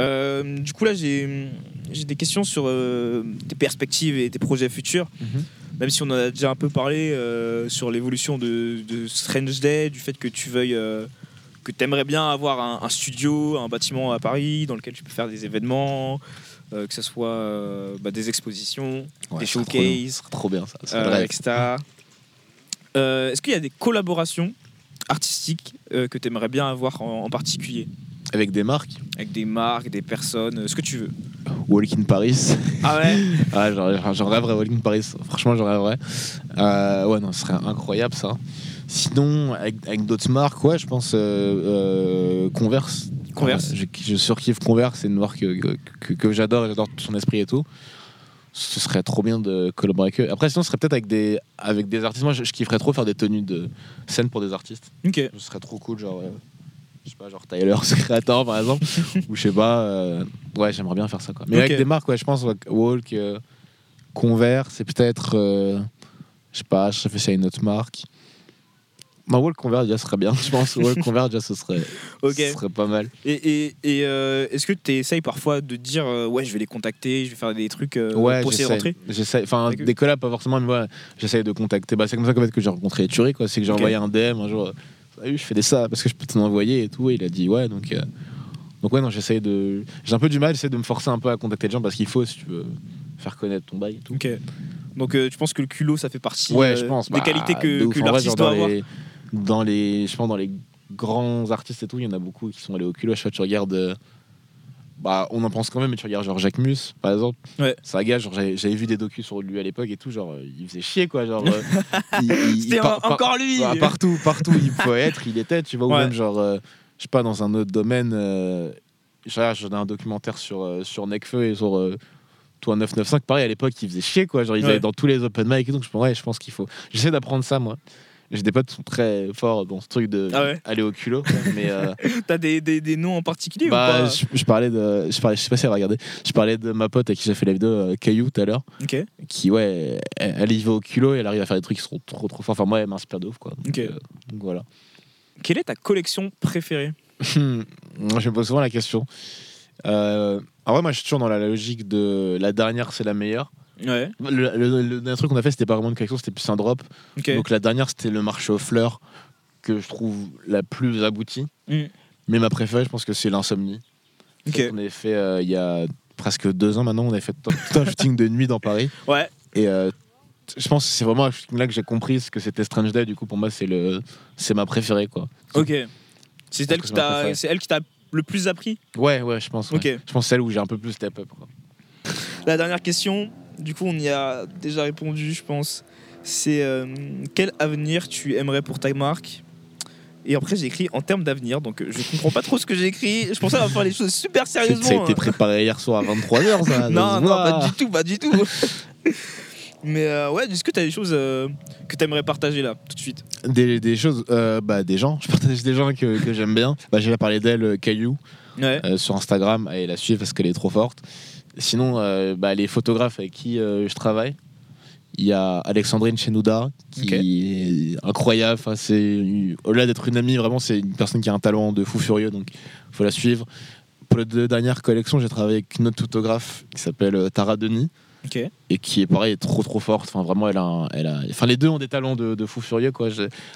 Euh, du coup, là, j'ai j'ai des questions sur euh, tes perspectives et tes projets futurs. Même si on en a déjà un peu parlé euh, sur l'évolution de, de Strange Day, du fait que tu veuilles. euh, que tu aimerais bien avoir un, un studio, un bâtiment à Paris dans lequel tu peux faire des événements, euh, que ce soit euh, bah, des expositions, Ouais, des trop showcases, trop bien ça, c'est euh, vrai. etc. Est-ce qu'il y a des collaborations artistiques que tu aimerais bien avoir en, en particulier? Avec des marques. Avec des marques, des personnes, euh, ce que tu veux. Walk in Paris. Ah ouais ah, j'en rêverais, Walk in Paris. Franchement, j'en rêverais. Euh, ouais, non, ce serait incroyable ça. Sinon, avec, avec d'autres marques, ouais, je pense euh, euh, Converse. Converse. Je, je surkiffe Converse, c'est une marque que, que, que j'adore, j'adore son esprit et tout. Ce serait trop bien de collaborer avec eux. Après, sinon, ce serait peut-être avec des, avec des artistes. Moi, je, je kifferais trop faire des tenues de scène pour des artistes. Ok. Ce serait trop cool, genre. Je sais pas, genre Tyler, ce créateur par exemple. ou je sais pas. euh, ouais, j'aimerais bien faire ça quoi. Mais avec des marques, ouais, je pense, Walk, euh, Converse, c'est peut-être. euh, je sais pas, je réfléchis à une autre marque. Bah, Walk Converse, déjà, ce serait bien. Je pense Walk Converse, déjà, ce serait, Ok. ce serait pas mal. Et, et, et, euh, est-ce que tu essayes parfois de dire euh, ouais je vais les contacter, je vais faire des trucs euh, ouais, pour essayer de j'essaie. rentrer J'essaie. Enfin, des collabs, pas forcément, mais ouais, j'essaie de contacter. Bah, c'est comme ça qu'en fait, que j'ai rencontré Turi, quoi. C'est que j'ai envoyé un DM un jour. Euh, Salut, je fais des ça parce que je peux t'en envoyer et tout. Et il a dit ouais, donc. euh, donc ouais, non, j'essaie de. J'ai un peu du mal, j'essaie de me forcer un peu à contacter les gens parce qu'il faut si tu veux faire connaître ton bail et tout. Ok. Donc euh, tu penses que le culot ça fait partie Ouais, euh, je pense. des Bah, qualités que, que l'artiste doit dans avoir les, dans les, je pense dans les grands artistes et tout, il y en a beaucoup qui sont allés au culot. Je sais pas, tu regardes. Bah, on en pense quand même, mais tu regardes genre Jacques Mus, par exemple. Ouais. C'est un gars, genre j'avais vu des docus sur lui à l'époque et tout, genre euh, il faisait chier quoi, genre. euh, il- il- il C'était par- par- encore lui bah, partout, partout il pouvait être, il était, tu vois, ou même genre, euh, je sais pas, dans un autre domaine. Euh, j'ai j'ai un documentaire sur, euh, sur Necfeu et sur euh, Toi 995, pareil à l'époque, il faisait chier quoi, genre ils Ouais. allaient dans tous les open mic et tout, donc je pense, ouais, je pense qu'il faut. J'essaie d'apprendre ça moi. J'ai des potes qui sont très forts dans ce truc de Ah ouais aller au culot, mais. euh, T'as des, des, des noms en particulier ou bah, pas je, je parlais de, je parlais, je sais pas si elle va regarder. Je parlais de ma pote à qui j'ai fait la vidéo, euh, Caillou, tout à l'heure, qui ouais, elle, elle y va au culot et elle arrive à faire des trucs qui sont trop trop forts. Enfin moi, elle m'inspire de ouf quoi. Donc, euh, donc voilà. Quelle est ta collection préférée Moi, je me pose souvent la question. Euh, en vrai, moi, je suis toujours dans la logique de la dernière, c'est la meilleure. Ouais. Le, le- le dernier truc qu'on a fait, c'était pas vraiment une collection, c'était plus un drop. Ok. Donc la dernière, c'était le marché aux fleurs, que je trouve la plus aboutie. Mm. Mais ma préférée, je pense que c'est l'insomnie. Ok. On avait fait euh, il y a presque deux ans maintenant, on avait fait tout tout un shooting de nuit dans Paris. Ouais. Et euh, je pense que c'est vraiment à ce shooting là que j'ai compris ce que c'était Strange Day. Du coup, pour moi, c'est le, c'est ma préférée, quoi. Ok. C'est elle que qui c'est ma t'a, préférée. c'est elle qui t'a le plus appris? Ouais, ouais, je pense. ouais. Ok. Je pense celle où j'ai un peu plus step up. Quoi. La dernière question, du coup on y a déjà répondu, je pense. C'est euh, quel avenir tu aimerais pour ta marque? Et après j'ai écrit en termes d'avenir, donc euh, je comprends pas trop ce que j'ai écrit. Je pensais à faire les choses super C'est- Ça a sérieusement. été préparé hier soir à 23h, ça. Non, non, pas du tout, pas du tout. Mais euh, ouais, est-ce que tu as des choses euh, que tu aimerais partager là, tout de suite? Des, des choses, euh, bah, des gens. Je partage des gens que, que j'aime bien. Bah, j'ai déjà parlé d'elle, Caillou, Ouais. sur Instagram. Allez la suivre parce qu'elle est trop forte. Sinon, euh, bah, les photographes avec qui euh, je travaille. Il y a Alexandrine Chenouda qui est incroyable. Enfin, c'est au-delà d'être une amie, vraiment, c'est une personne qui a un talent de fou furieux. Donc, faut la suivre. Pour les deux dernières collections, j'ai travaillé avec une autre photographe qui s'appelle euh, Tara Denis. Et qui est pareil trop trop forte enfin vraiment elle a, un- elle a enfin les deux ont des talents de, de fou furieux quoi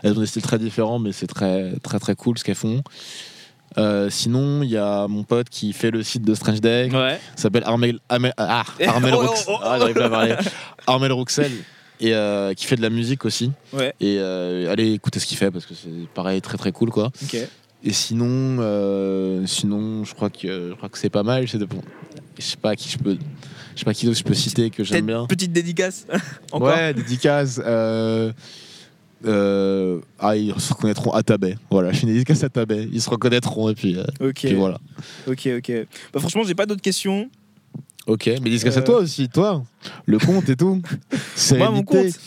elles ont des styles très différents mais c'est très très très cool ce qu'elles font Euh, sinon il y a mon pote qui fait le site de Strange Day Ouais. s'appelle Armel ah, ah, Armel Oh, Rox- oh, oh. ah, à. Armel Roxel et euh, qui fait de la musique aussi Ouais. et euh, allez écouter ce qu'il fait parce que c'est pareil très très cool quoi et sinon euh, sinon je crois que je crois que c'est pas mal c'est de bon je sais pas qui je peux je sais pas qui d'autre je peux citer que j'aime bien Petite dédicace. Encore. Ouais, dédicace. Euh, ah, ils se reconnaîtront à Tabet. Voilà, je fais une dédicace à Tabet. Ils se reconnaîtront et puis, euh, puis voilà. Ok, ok. Bah, franchement, j'ai pas d'autres questions. Ok, mais dédicace à Euh. toi aussi, toi. Le compte et tout. Moi, mon Sérénité. compte.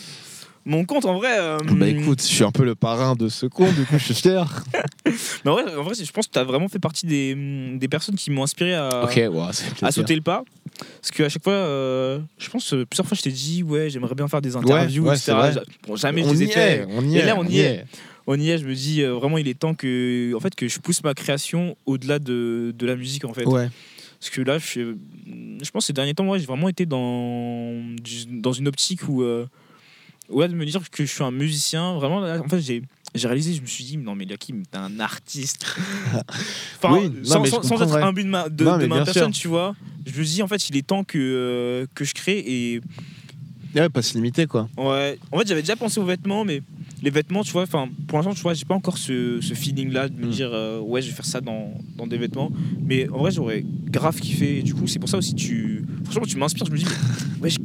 Mon compte, en vrai. euh, Bah écoute, je suis un peu le parrain de ce compte, du coup je suis fier. Mais en vrai, en vrai, je pense que tu as vraiment fait partie des, des personnes qui m'ont inspiré à, à sauter le pas. Parce qu'à chaque fois, euh, je pense euh, plusieurs fois, je t'ai dit, ouais, j'aimerais bien faire des interviews, ouais, etc. Bon, jamais on je les ai fait. on y Et est. là, on y est. On y est, je me dis, euh, vraiment, il est temps que, en fait, que je pousse ma création au-delà de, de la musique, en fait. Ouais. Parce que là, je, je pense que ces derniers temps, ouais, j'ai vraiment été dans, dans une optique où. euh, ouais, de me dire que je suis un musicien. Vraiment, là, en fait, j'ai. J'ai réalisé, je me suis dit, non mais Lakim, t'es un artiste. enfin, Oui, non, sans, être ouais. un but de ma, de, Non, de mais ma bien personne, sûr. tu vois. Je me dis, en fait, il est temps que, euh, que je crée. Et Ouais, pas se limiter quoi. ouais, en fait, j'avais déjà pensé aux vêtements, mais les vêtements, tu vois, enfin, pour l'instant, tu vois, j'ai pas encore ce, ce feeling-là de me Mm. dire, euh, ouais, je vais faire ça dans, dans des vêtements. Mais en vrai, j'aurais grave kiffé. Et du coup, c'est pour ça aussi, tu, franchement, tu m'inspires. Je me dis, mais, wesh,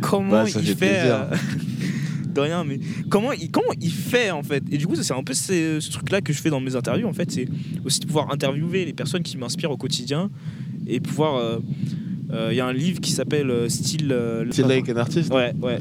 comment Bah, il fait De rien, mais comment il, comment il fait en fait? Et du coup, c'est un peu ce, truc-là que je fais dans mes interviews. En fait, c'est aussi de pouvoir interviewer les personnes qui m'inspirent au quotidien et pouvoir. euh, Il y a un livre qui s'appelle euh, Style. euh, C'est like an artist Ouais, ouais.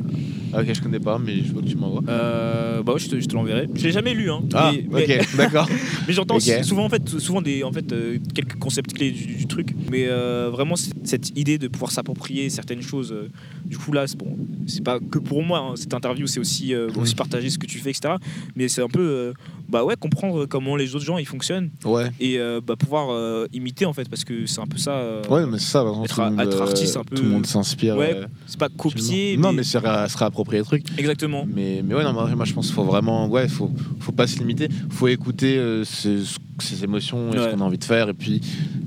Ah, Ok, je connais pas, mais je veux que tu m'envoies. Euh, bah ouais, je te, je te l'enverrai. Je l'ai jamais lu, hein. Ah, mais, ok, d'accord. mais j'entends souvent en fait, souvent des, en fait, euh, quelques concepts clés du, du truc. Mais euh, vraiment cette idée de pouvoir s'approprier certaines choses. euh, du coup là, c'est bon, c'est pas que pour moi. hein, cette interview, c'est aussi euh, aussi partager ce que tu fais, etc. Mais c'est un peu, euh, bah ouais, comprendre comment les autres gens ils fonctionnent Ouais. et euh, bah, pouvoir euh, imiter en fait, parce que c'est un peu ça. euh, Ouais, mais c'est ça, par exemple, être tout euh, artiste, un peu- Tout le monde s'inspire. Ouais, c'est pas copier. Non, mais c'est se réapproprier le truc. exactement. Mais, mais ouais, non, moi, moi, je pense qu'il faut vraiment. Ouais, faut, faut pas se limiter. faut écouter ses, ses émotions et ce qu'on a envie de faire. Et puis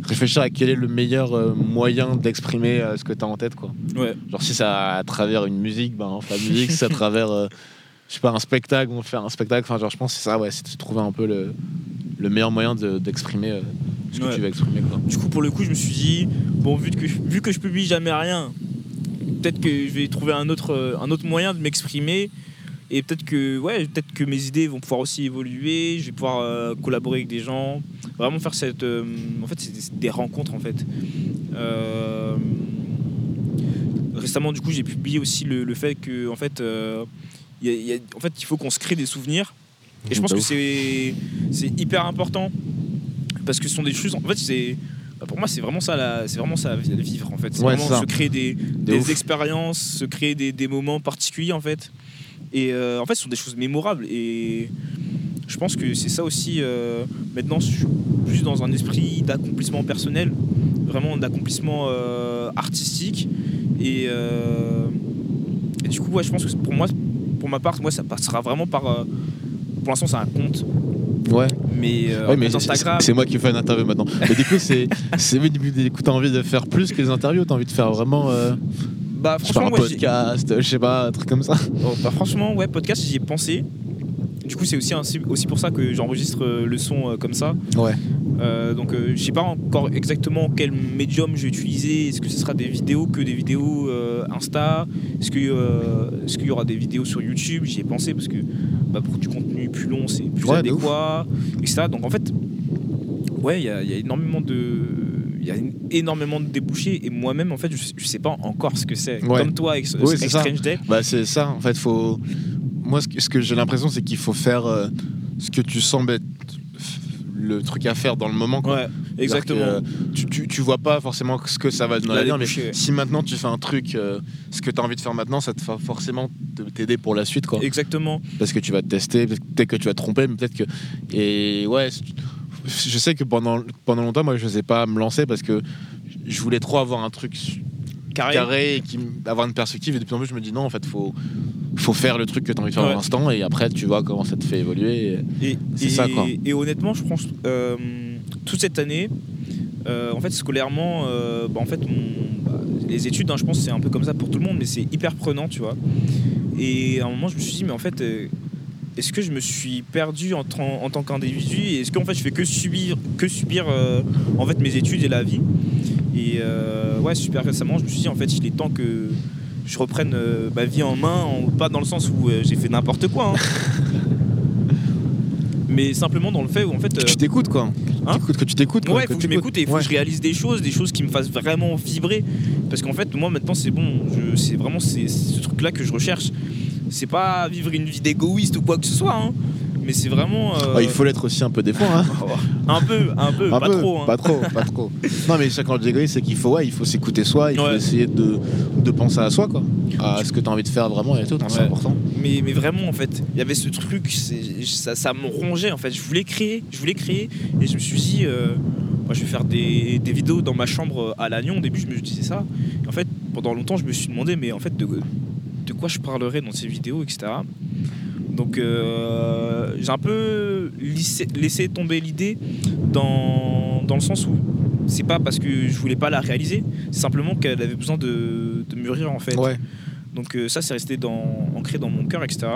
réfléchir à quel est le meilleur moyen d'exprimer ce que tu as en tête. Quoi. Ouais. Genre, si c'est à travers une musique, ben, fait la musique. si c'est à travers. Je sais pas, un spectacle, on fait un spectacle. Enfin, genre, je pense que c'est ça, ouais, c'est de trouver un peu le, le meilleur moyen de- d'exprimer euh, ce que Ouais. tu veux exprimer. Quoi. Du coup, pour le coup, je me suis dit, bon, vu que, vu que je publie jamais rien, peut-être que je vais trouver un autre, euh, un autre moyen de m'exprimer. Et peut-être que, ouais, peut-être que mes idées vont pouvoir aussi évoluer. Je vais pouvoir euh, collaborer avec des gens. Vraiment faire cette. euh, en fait, c'est des, rencontres, en fait. Récemment, du coup, j'ai publié aussi le, le fait que, en fait, y a- il y a- en fait, il faut qu'on se crée des souvenirs. Et je pense Bah que c'est c'est hyper important parce que ce sont des choses. En fait, c'est bah, pour moi c'est vraiment ça la- c'est vraiment ça vivre en fait. C'est Ouais, vraiment ça. se créer des, De des expériences, se créer des, des moments particuliers en fait. Et euh, en fait, ce sont des choses mémorables et je pense que c'est ça aussi. euh, maintenant, je suis plus dans un esprit d'accomplissement personnel, vraiment d'accomplissement euh, artistique et, et du coup, ouais, je pense que pour moi, pour ma part, moi, ça passera vraiment par. euh, pour l'instant, c'est un compte, Ouais. mais, euh, Ouais, mais Instagram. c'est moi qui fais une interview maintenant. Mais du coup, c'est, du coup, t'as envie de faire plus que les interviews, t'as envie de faire vraiment, euh, Bah, je pas, un franchement, ouais, podcast, je sais pas, un truc comme ça. Oh, bah, franchement, ouais, podcast, j'y ai pensé. Du coup, c'est aussi, un- aussi pour ça que j'enregistre euh, le son euh, comme ça. Ouais. Euh, donc, euh, je sais pas encore exactement quel médium je vais utiliser. Est-ce que ce sera des vidéos, que des vidéos euh, Insta? Est-ce que, euh, est-ce qu'il y aura des vidéos sur YouTube? J'y ai pensé parce que bah, pour du contenu plus long, c'est plus Ouais, adéquat, etc. Donc, en fait, ouais, il y, a- il y a énormément de. Il y a énormément de débouchés et moi-même en fait je, je sais pas encore ce que c'est Ouais. comme toi avec, ça. Strange Day Bah, c'est ça, en fait, faut. Moi, ce que, que j'ai l'impression, c'est qu'il faut faire euh, ce que tu sembles être le truc à faire dans le moment. Quoi. ouais exactement que, tu, tu, tu vois pas forcément ce que ça va donner l'avenir, mais ouais. si maintenant tu fais un truc, euh, ce que tu as envie de faire maintenant, ça te va forcément t'aider pour la suite. Quoi. exactement parce que tu vas te tester, peut-être que tu vas te tromper, mais peut-être que. Et ouais, je sais que pendant, pendant longtemps, moi, je n'osais pas me lancer parce que je voulais trop avoir un truc carré, carré, et qui, avoir une perspective. Et de plus en plus, je me dis non, en fait, faut, faut faire le truc que tu as envie de faire Ouais. à l'instant, et après, tu vois comment ça te fait évoluer. et- C'est ça, quoi. et honnêtement, je pense euh, toute cette année, euh, en fait, scolairement, euh, bah, en fait, mon- bah, les études, hein, je pense, c'est un peu comme ça pour tout le monde, mais c'est hyper prenant, tu vois. Et à un moment, je me suis dit, mais en fait, euh, est-ce que je me suis perdu en, tant- en tant qu'individu et Est-ce qu'en fait, je fais que subir, que subir en fait mes études et la vie? Et euh, ouais, super récemment, je me suis dit, en fait, il est temps que je reprenne euh, ma vie en main, en- pas dans le sens où euh, j'ai fait n'importe quoi. hein. mais simplement dans le fait où en fait Que tu t'écoutes, quoi. Hein que tu t'écoutes. ouais faut que je m'écoute et faut Ouais. que je réalise des choses des choses qui me fassent vraiment vibrer parce qu'en fait moi maintenant c'est bon c'est vraiment c'est ce truc là que je recherche c'est pas vivre une vie d'égoïste ou quoi que ce soit hein, mais c'est vraiment euh, Ouais, il faut l'être aussi un peu des fois. Hein. un peu un peu Un pas peu, trop hein. Pas trop, pas trop. Non, mais ça, quand je dis c'est qu'il faut, ouais, il faut s'écouter soi, il faut essayer de, de penser à soi, quoi. À ce que tu as envie de faire vraiment et tout, c'est important. mais, mais vraiment en fait il y avait ce truc ça, ça me rongeait en fait je voulais créer je voulais créer et je me suis dit euh, moi je vais faire des, des vidéos dans ma chambre à Lannion au début je me disais ça et en fait pendant longtemps je me suis demandé mais en fait de, de quoi je parlerai dans ces vidéos etc donc euh, j'ai un peu lissé- laissé tomber l'idée dans, dans le sens où c'est pas parce que je voulais pas la réaliser c'est simplement qu'elle avait besoin de, de mûrir en fait Ouais. donc euh, ça, c'est resté dans, ancré dans mon cœur, etc.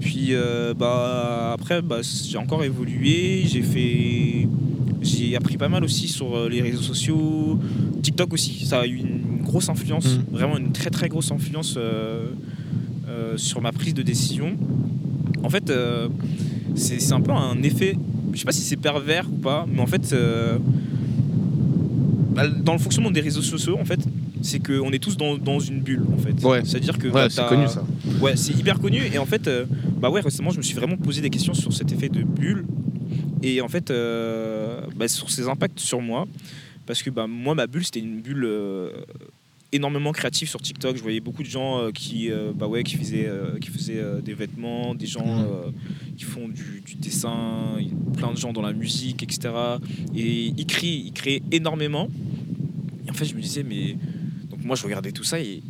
Puis euh, bah, après, bah, j'ai encore évolué. J'ai fait. J'ai appris pas mal aussi sur les réseaux sociaux. TikTok aussi, ça a eu une grosse influence, Mm. vraiment une très très grosse influence sur ma prise de décision. En fait, euh, c'est un peu un effet, je sais pas si c'est pervers ou pas, mais en fait, euh, bah, dans le fonctionnement des réseaux sociaux, en fait, c'est qu'on est tous dans, dans une bulle, en fait. Ouais. C'est-à-dire que Ouais, c'est connu ça. Ouais, c'est hyper connu. Et en fait, euh, bah ouais, récemment, je me suis vraiment posé des questions sur cet effet de bulle. Et en fait, euh, bah, sur ses impacts sur moi. Parce que bah, moi, ma bulle, c'était une bulle euh, énormément créative sur TikTok. Je voyais beaucoup de gens euh, qui, euh, bah ouais, qui faisaient, euh, qui faisaient euh, des vêtements, des gens euh, qui font du, du dessin, plein de gens dans la musique, etc. Et ils créent, ils créent énormément. Et en fait, je me disais, mais. Donc moi, je regardais tout ça et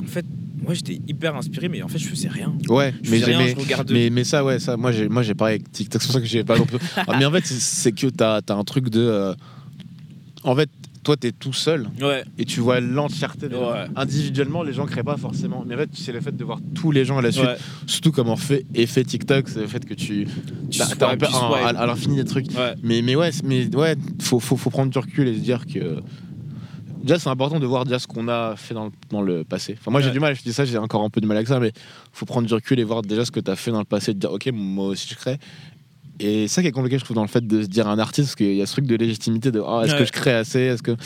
en fait, moi, j'étais hyper inspiré, mais en fait, je faisais rien. Ouais, Je mais, rien, mais, je mais, mais ça, ouais, ça, moi j'ai, moi j'ai pareil avec TikTok, c'est pour ça que j'ai pas non plus. Ah, mais en fait, c'est, que t'as, t'as un truc de. euh, en fait, toi t'es tout seul Ouais, et tu vois l'entièreté. Ouais. Individuellement, les gens créent pas forcément. Mais en fait, c'est le fait de voir tous les gens à la suite. ouais. Surtout comme en fait effet TikTok, c'est le fait que tu. Tu swipes, t'as un peu tu un- à, à l'infini des trucs. Mais, mais ouais, mais ouais, faut, faut, faut prendre du recul et se dire que. Déjà, c'est important de voir déjà ce qu'on a fait dans le, dans le passé. Enfin, moi, j'ai du mal, je dis ça, j'ai encore un peu de mal avec ça, mais faut prendre du recul et voir déjà ce que tu as fait dans le passé, de dire, ok, moi aussi je crée. Et ça qui est compliqué, je trouve, dans le fait de se dire un artiste, parce qu'il y a ce truc de légitimité de, ah, est-ce Ouais. que je crée assez est-ce que...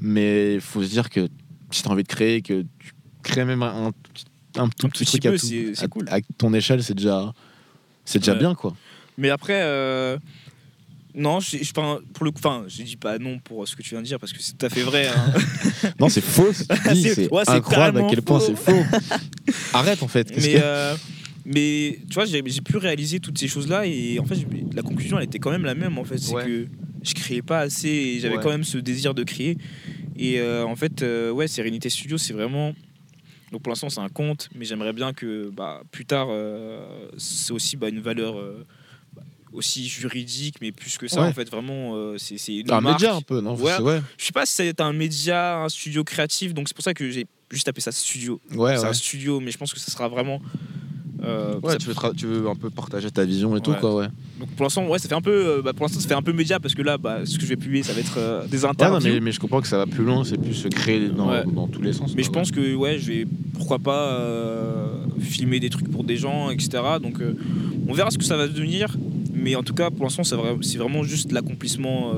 Mais il faut se dire que si tu as envie de créer, que tu crées même un, un tout Un petit petit truc à, cool. ton échelle, c'est déjà, c'est déjà Ouais. bien, quoi. Mais après, euh, non, je, je, pour le coup, enfin, je dis pas non pour ce que tu viens de dire parce que c'est tout à fait vrai. hein. Non, c'est faux, C'est- ouais, incroyable à quel point c'est faux. Arrête, en fait. mais, que- euh, mais tu vois, j'ai pu réaliser toutes ces choses-là et en fait, la conclusion, elle était quand même la même. En fait, c'est Ouais. que je créais pas assez et j'avais Ouais. quand même ce désir de créer. Et euh, en fait, euh, ouais, Sérénité Studio, c'est vraiment. Donc pour l'instant, c'est un compte, mais j'aimerais bien que bah, plus tard, euh, c'est aussi bah, une valeur. aussi juridique mais plus que ça Ouais. en fait vraiment euh, c'est une un marque. média un peu, non Ouais. Ouais. je sais pas si c'est un média un studio créatif donc c'est pour ça que j'ai juste appelé ça studio Ouais, c'est un studio mais je pense que ça sera vraiment euh, Ouais, tu veux, tu veux un peu partager ta vision et tout, Ouais. quoi, ouais. donc pour l'instant ouais ça fait un peu euh, bah, pour l'instant ça fait un peu média parce que là bah, ce que je vais publier ça va être euh, des interviews non, mais, mais je comprends que ça va plus loin, c'est plus se créer dans, tous les sens. Mais je pense que ouais, je vais pourquoi pas euh, filmer des trucs pour des gens, etc. Donc on verra ce que ça va devenir. Mais en tout cas, pour l'instant, c'est vra- c'est vraiment juste l'accomplissement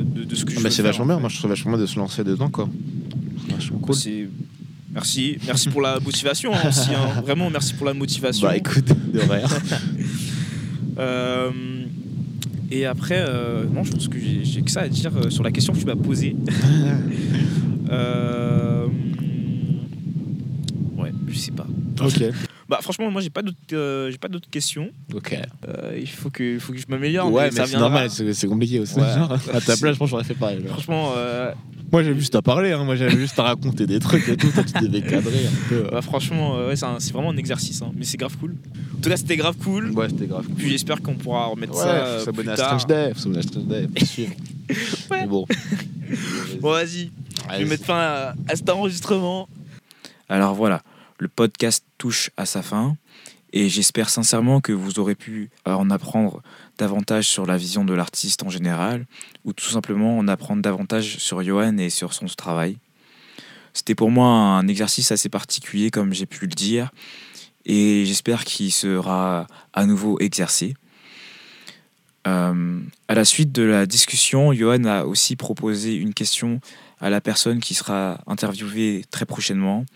de, de ce que je Ah, veux mais c'est faire, vachement en bien, moi je trouve vachement bien de se lancer dedans, quoi. C'est vachement cool. C'est- Merci, merci pour la motivation hein, aussi. hein. Vraiment, merci pour la motivation. Bah écoute, de rien. Euh, et après, euh, non, je pense que j'ai que ça à dire euh, sur la question que tu m'as posée. Euh, ouais, je sais pas. ok. Bah franchement, moi j'ai pas d'autres, euh, j'ai pas d'autres questions. Ok. Euh, il faut que, il faut que je m'améliore. Ouais, mais c'est normal, c'est c'est compliqué aussi. Ouais. Genre, à ta place, je pense que j'aurais fait pareil. genre. Franchement, euh, Moi j'avais juste à parler, hein. moi j'avais juste à raconter des trucs et tout, toi tu devais cadrer un peu. bah, franchement, euh, ouais, c'est, un- c'est vraiment un exercice, hein. mais c'est grave cool. En tout cas, c'était grave cool. Ouais, c'était grave. Puis j'espère qu'on pourra remettre Ouais, ça euh, faut s'abonner plus à. Strange Day, faut s'abonner à Strange Day, bien sûr. Ouais. Mais bon. Bon, vas-y, je vais mettre fin à, à cet enregistrement. Alors voilà, le podcast touche à sa fin et j'espère sincèrement que vous aurez pu euh, en apprendre davantage sur la vision de l'artiste en général ou tout simplement en apprendre davantage sur Johan et sur son travail. C'était pour moi un exercice assez particulier comme j'ai pu le dire et j'espère qu'il sera à nouveau exercé. Euh, à la suite de la discussion, Johan a aussi proposé une question à la personne qui sera interviewée très prochainement.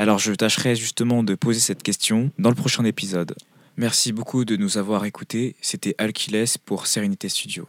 Alors je tâcherai justement de poser cette question dans le prochain épisode. Merci beaucoup de nous avoir écoutés. C'était Alquiles pour Sérénité Studio.